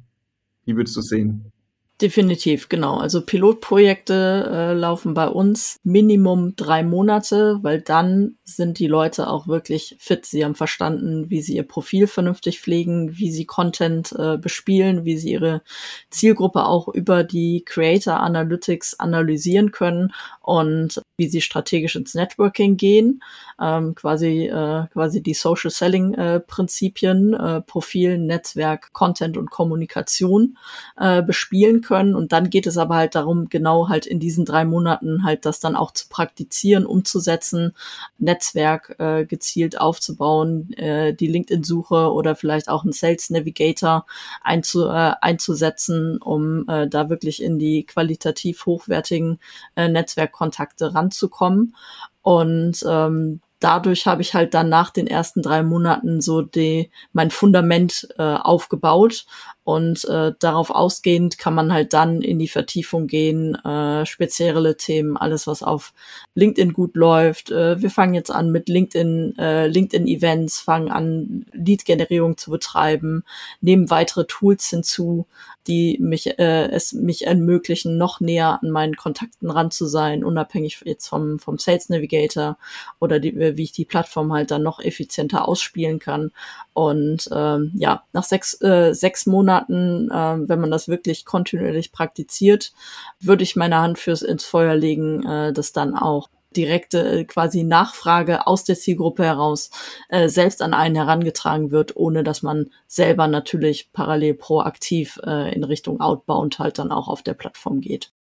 wie würdest du es sehen?
Definitiv, genau. Also Pilotprojekte äh, laufen bei uns Minimum drei Monate, weil dann sind die Leute auch wirklich fit. Sie haben verstanden, wie sie ihr Profil vernünftig pflegen, wie sie Content äh, bespielen, wie sie ihre Zielgruppe auch über die Creator Analytics analysieren können und wie sie strategisch ins Networking gehen, ähm, quasi äh, quasi die Social Selling äh, Prinzipien, äh, Profil, Netzwerk, Content und Kommunikation äh, bespielen können. Und dann geht es aber halt darum, genau halt in diesen drei Monaten halt das dann auch zu praktizieren, umzusetzen, Netzwerk äh, gezielt aufzubauen, äh, die LinkedIn-Suche oder vielleicht auch einen Sales Navigator einzu, äh, einzusetzen, um äh, da wirklich in die qualitativ hochwertigen äh, Netzwerkkontakte ranzukommen. Und ähm, dadurch habe ich halt dann nach den ersten drei Monaten so die, mein Fundament äh, aufgebaut und äh, darauf ausgehend kann man halt dann in die Vertiefung gehen, äh, spezielle Themen, alles was auf LinkedIn gut läuft. Äh, wir fangen jetzt an mit LinkedIn, äh, LinkedIn-Events, fangen an, Lead-Generierung zu betreiben, nehmen weitere Tools hinzu, die mich äh, es mich ermöglichen, noch näher an meinen Kontakten ran zu sein, unabhängig jetzt vom vom Sales Navigator oder die, wie ich die Plattform halt dann noch effizienter ausspielen kann. Und ähm, ja, nach sechs äh, sechs Monaten, äh, wenn man das wirklich kontinuierlich praktiziert, würde ich meine Hand fürs ins Feuer legen, äh, dass dann auch direkte äh, quasi Nachfrage aus der Zielgruppe heraus äh, selbst an einen herangetragen wird, ohne dass man selber natürlich parallel proaktiv äh, in Richtung Outbound halt dann auch auf der Plattform geht.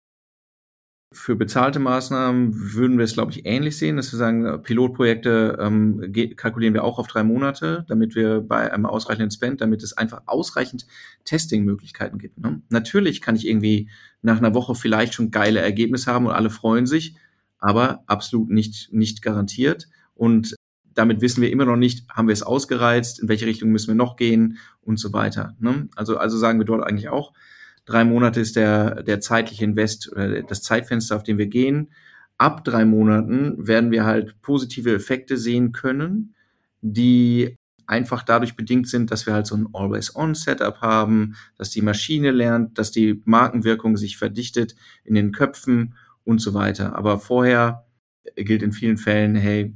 Für bezahlte Maßnahmen würden wir es, glaube ich, ähnlich sehen, dass wir sagen, Pilotprojekte ähm, kalkulieren wir auch auf drei Monate, damit wir bei einem ausreichenden Spend, damit es einfach ausreichend Testing-Möglichkeiten gibt. Ne? Natürlich kann ich irgendwie nach einer Woche vielleicht schon geile Ergebnisse haben und alle freuen sich, aber absolut nicht, nicht garantiert. Und damit wissen wir immer noch nicht, haben wir es ausgereizt, in welche Richtung müssen wir noch gehen und so weiter. Ne? Also, also sagen wir dort eigentlich auch, drei Monate ist der, der zeitliche Invest oder das Zeitfenster, auf dem wir gehen. Ab drei Monaten werden wir halt positive Effekte sehen können, die einfach dadurch bedingt sind, dass wir halt so ein Always-On-Setup haben, dass die Maschine lernt, dass die Markenwirkung sich verdichtet in den Köpfen und so weiter. Aber vorher gilt in vielen Fällen, hey,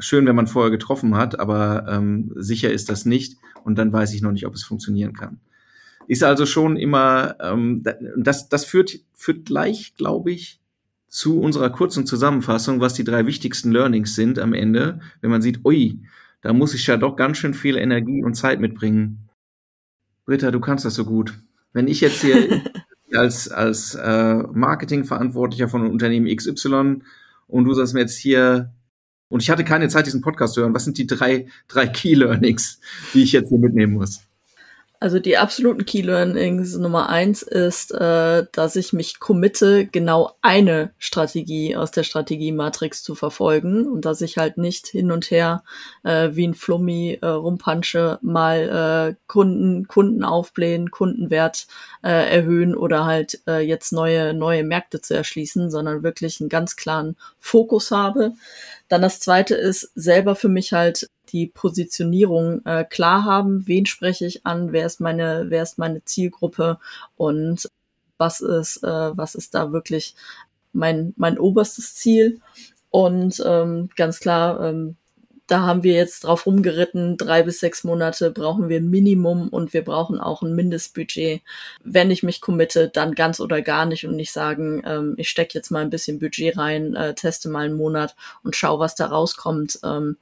schön, wenn man vorher getroffen hat, aber ähm, sicher ist das nicht und dann weiß ich noch nicht, ob es funktionieren kann. Ist also schon immer, ähm, das, das führt, führt gleich, glaube ich, zu unserer kurzen Zusammenfassung, was die drei wichtigsten Learnings sind am Ende, wenn man sieht, ui, da muss ich ja doch ganz schön viel Energie und Zeit mitbringen. Britta, du kannst das so gut. Wenn ich jetzt hier als, als äh, Marketingverantwortlicher von Unternehmen XY und du sagst mir jetzt hier, und ich hatte keine Zeit, diesen Podcast zu hören, was sind die drei, drei Key Learnings, die ich jetzt hier mitnehmen muss?
Also die absoluten Key Learnings Nummer eins ist, äh, dass ich mich committe, genau eine Strategie aus der Strategie-Matrix zu verfolgen und dass ich halt nicht hin und her äh, wie ein Flummi äh, rumpunche, mal äh, Kunden, Kunden aufblähen, Kundenwert äh, erhöhen oder halt äh, jetzt neue, neue Märkte zu erschließen, sondern wirklich einen ganz klaren Fokus habe. Dann das zweite ist, selber für mich halt die Positionierung äh, klar haben, wen spreche ich an, wer ist meine, wer ist meine Zielgruppe und was ist, äh, was ist da wirklich mein, mein oberstes Ziel. Und ähm, ganz klar, ähm, da haben wir jetzt drauf rumgeritten, drei bis sechs Monate brauchen wir Minimum und wir brauchen auch ein Mindestbudget. Wenn ich mich committe, dann ganz oder gar nicht und nicht sagen, ähm, ich stecke jetzt mal ein bisschen Budget rein, äh, teste mal einen Monat und schau, was da rauskommt. Ähm,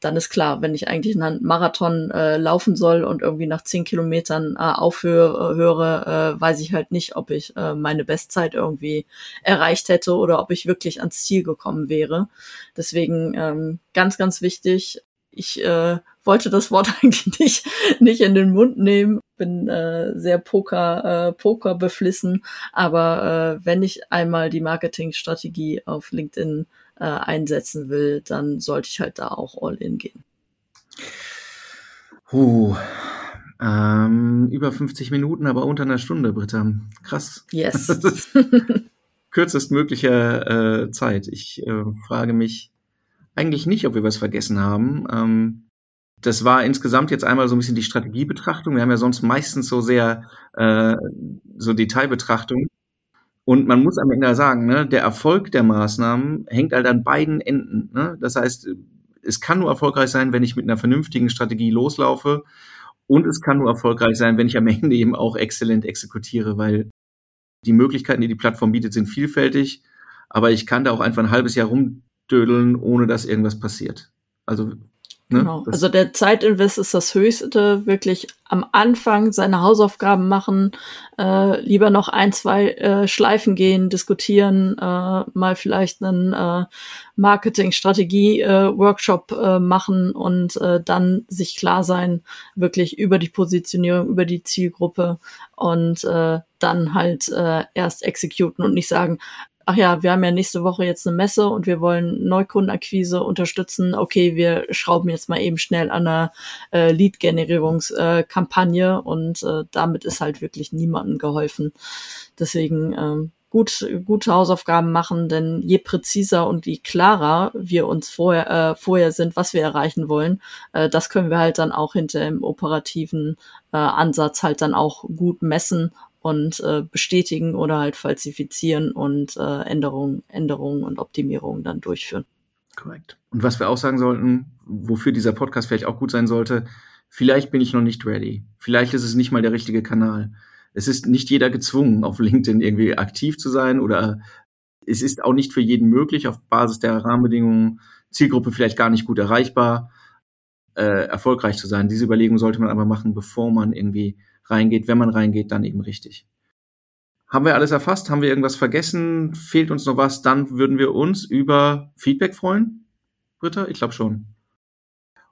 dann ist klar, wenn ich eigentlich einen Marathon äh, laufen soll und irgendwie nach zehn Kilometern äh, aufhöre, äh, weiß ich halt nicht, ob ich äh, meine Bestzeit irgendwie erreicht hätte oder ob ich wirklich ans Ziel gekommen wäre. Deswegen ähm, ganz, ganz wichtig. Ich äh, wollte das Wort eigentlich nicht, nicht in den Mund nehmen. Bin äh, sehr Poker, äh, Poker beflissen. Aber äh, wenn ich einmal die Marketingstrategie auf LinkedIn äh, einsetzen will, dann sollte ich halt da auch all in gehen.
Huh. Ähm, über 50 Minuten, aber unter einer Stunde, Britta. Krass.
Yes.
Kürzestmöglicher äh, Zeit. Ich äh, frage mich eigentlich nicht, ob wir was vergessen haben. Ähm, Das war insgesamt jetzt einmal so ein bisschen die Strategiebetrachtung. Wir haben ja sonst meistens so sehr äh, so Detailbetrachtung. Und man muss am Ende sagen, ne, der Erfolg der Maßnahmen hängt halt an beiden Enden. Ne? Das heißt, es kann nur erfolgreich sein, wenn ich mit einer vernünftigen Strategie loslaufe. Und es kann nur erfolgreich sein, wenn ich am Ende eben auch exzellent exekutiere, weil die Möglichkeiten, die die Plattform bietet, sind vielfältig. Aber ich kann da auch einfach ein halbes Jahr rumdödeln, ohne dass irgendwas passiert. Also
Ne? Genau. Also der Zeitinvest ist das Höchste, wirklich am Anfang seine Hausaufgaben machen, äh, lieber noch ein, zwei äh, Schleifen gehen, diskutieren, äh, mal vielleicht einen äh, Marketing-Strategie-Workshop äh, machen und äh, dann sich klar sein, wirklich über die Positionierung, über die Zielgruppe und äh, dann halt äh, erst exekuten und nicht sagen, ach ja, wir haben ja nächste Woche jetzt eine Messe und wir wollen Neukundenakquise unterstützen. Okay, wir schrauben jetzt mal eben schnell an einer äh, Lead-Generierungskampagne äh, und äh, damit ist halt wirklich niemandem geholfen. Deswegen ähm, gut, gute Hausaufgaben machen, denn je präziser und je klarer wir uns vorher, äh, vorher sind, was wir erreichen wollen, äh, das können wir halt dann auch hinter im operativen äh, Ansatz halt dann auch gut messen und äh, bestätigen oder halt falsifizieren und äh, Änderungen, Änderungen und Optimierungen dann durchführen.
Korrekt. Und was wir auch sagen sollten, wofür dieser Podcast vielleicht auch gut sein sollte, vielleicht bin ich noch nicht ready. Vielleicht ist es nicht mal der richtige Kanal. Es ist nicht jeder gezwungen, auf LinkedIn irgendwie aktiv zu sein oder es ist auch nicht für jeden möglich, auf Basis der Rahmenbedingungen, Zielgruppe vielleicht gar nicht gut erreichbar, äh, erfolgreich zu sein. Diese Überlegung sollte man aber machen, bevor man irgendwie reingeht. Wenn man reingeht, dann eben richtig. Haben wir alles erfasst? Haben wir irgendwas vergessen? Fehlt uns noch was? Dann würden wir uns über Feedback freuen. Britta, ich glaube schon.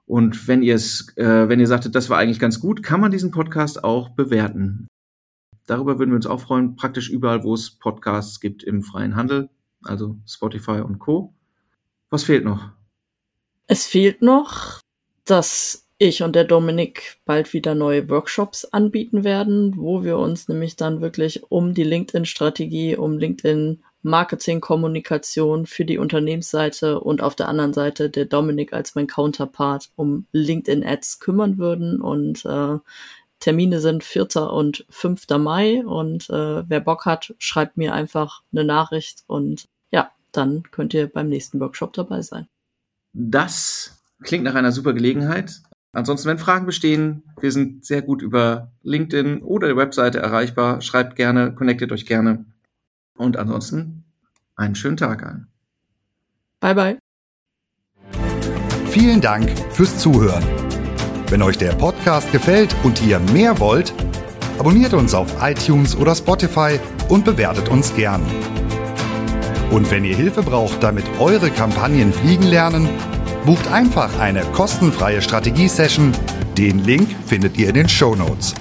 Und wenn ihr es, äh, wenn ihr sagtet, das war eigentlich ganz gut, kann man diesen Podcast auch bewerten. Darüber würden wir uns auch freuen, praktisch überall, wo es Podcasts gibt im freien Handel, also Spotify und Co. Was fehlt noch?
Es fehlt noch, dass ich und der Dominik bald wieder neue Workshops anbieten werden, wo wir uns nämlich dann wirklich um die LinkedIn-Strategie, um LinkedIn Marketing-Kommunikation für die Unternehmensseite und auf der anderen Seite der Dominik als mein Counterpart um LinkedIn-Ads kümmern würden. Und äh, Termine sind 4. und 5. Mai. Und äh, wer Bock hat, schreibt mir einfach eine Nachricht und ja, dann könnt ihr beim nächsten Workshop dabei sein.
Das klingt nach einer super Gelegenheit. Ansonsten, wenn Fragen bestehen, wir sind sehr gut über LinkedIn oder der Webseite erreichbar. Schreibt gerne, connectet euch gerne. Und ansonsten einen schönen Tag allen.
Bye bye.
Vielen Dank fürs Zuhören. Wenn euch der Podcast gefällt und ihr mehr wollt, abonniert uns auf iTunes oder Spotify und bewertet uns gern. Und wenn ihr Hilfe braucht, damit eure Kampagnen fliegen lernen, Bucht einfach eine kostenfreie Strategie-Session. Den Link findet ihr in den Show Notes.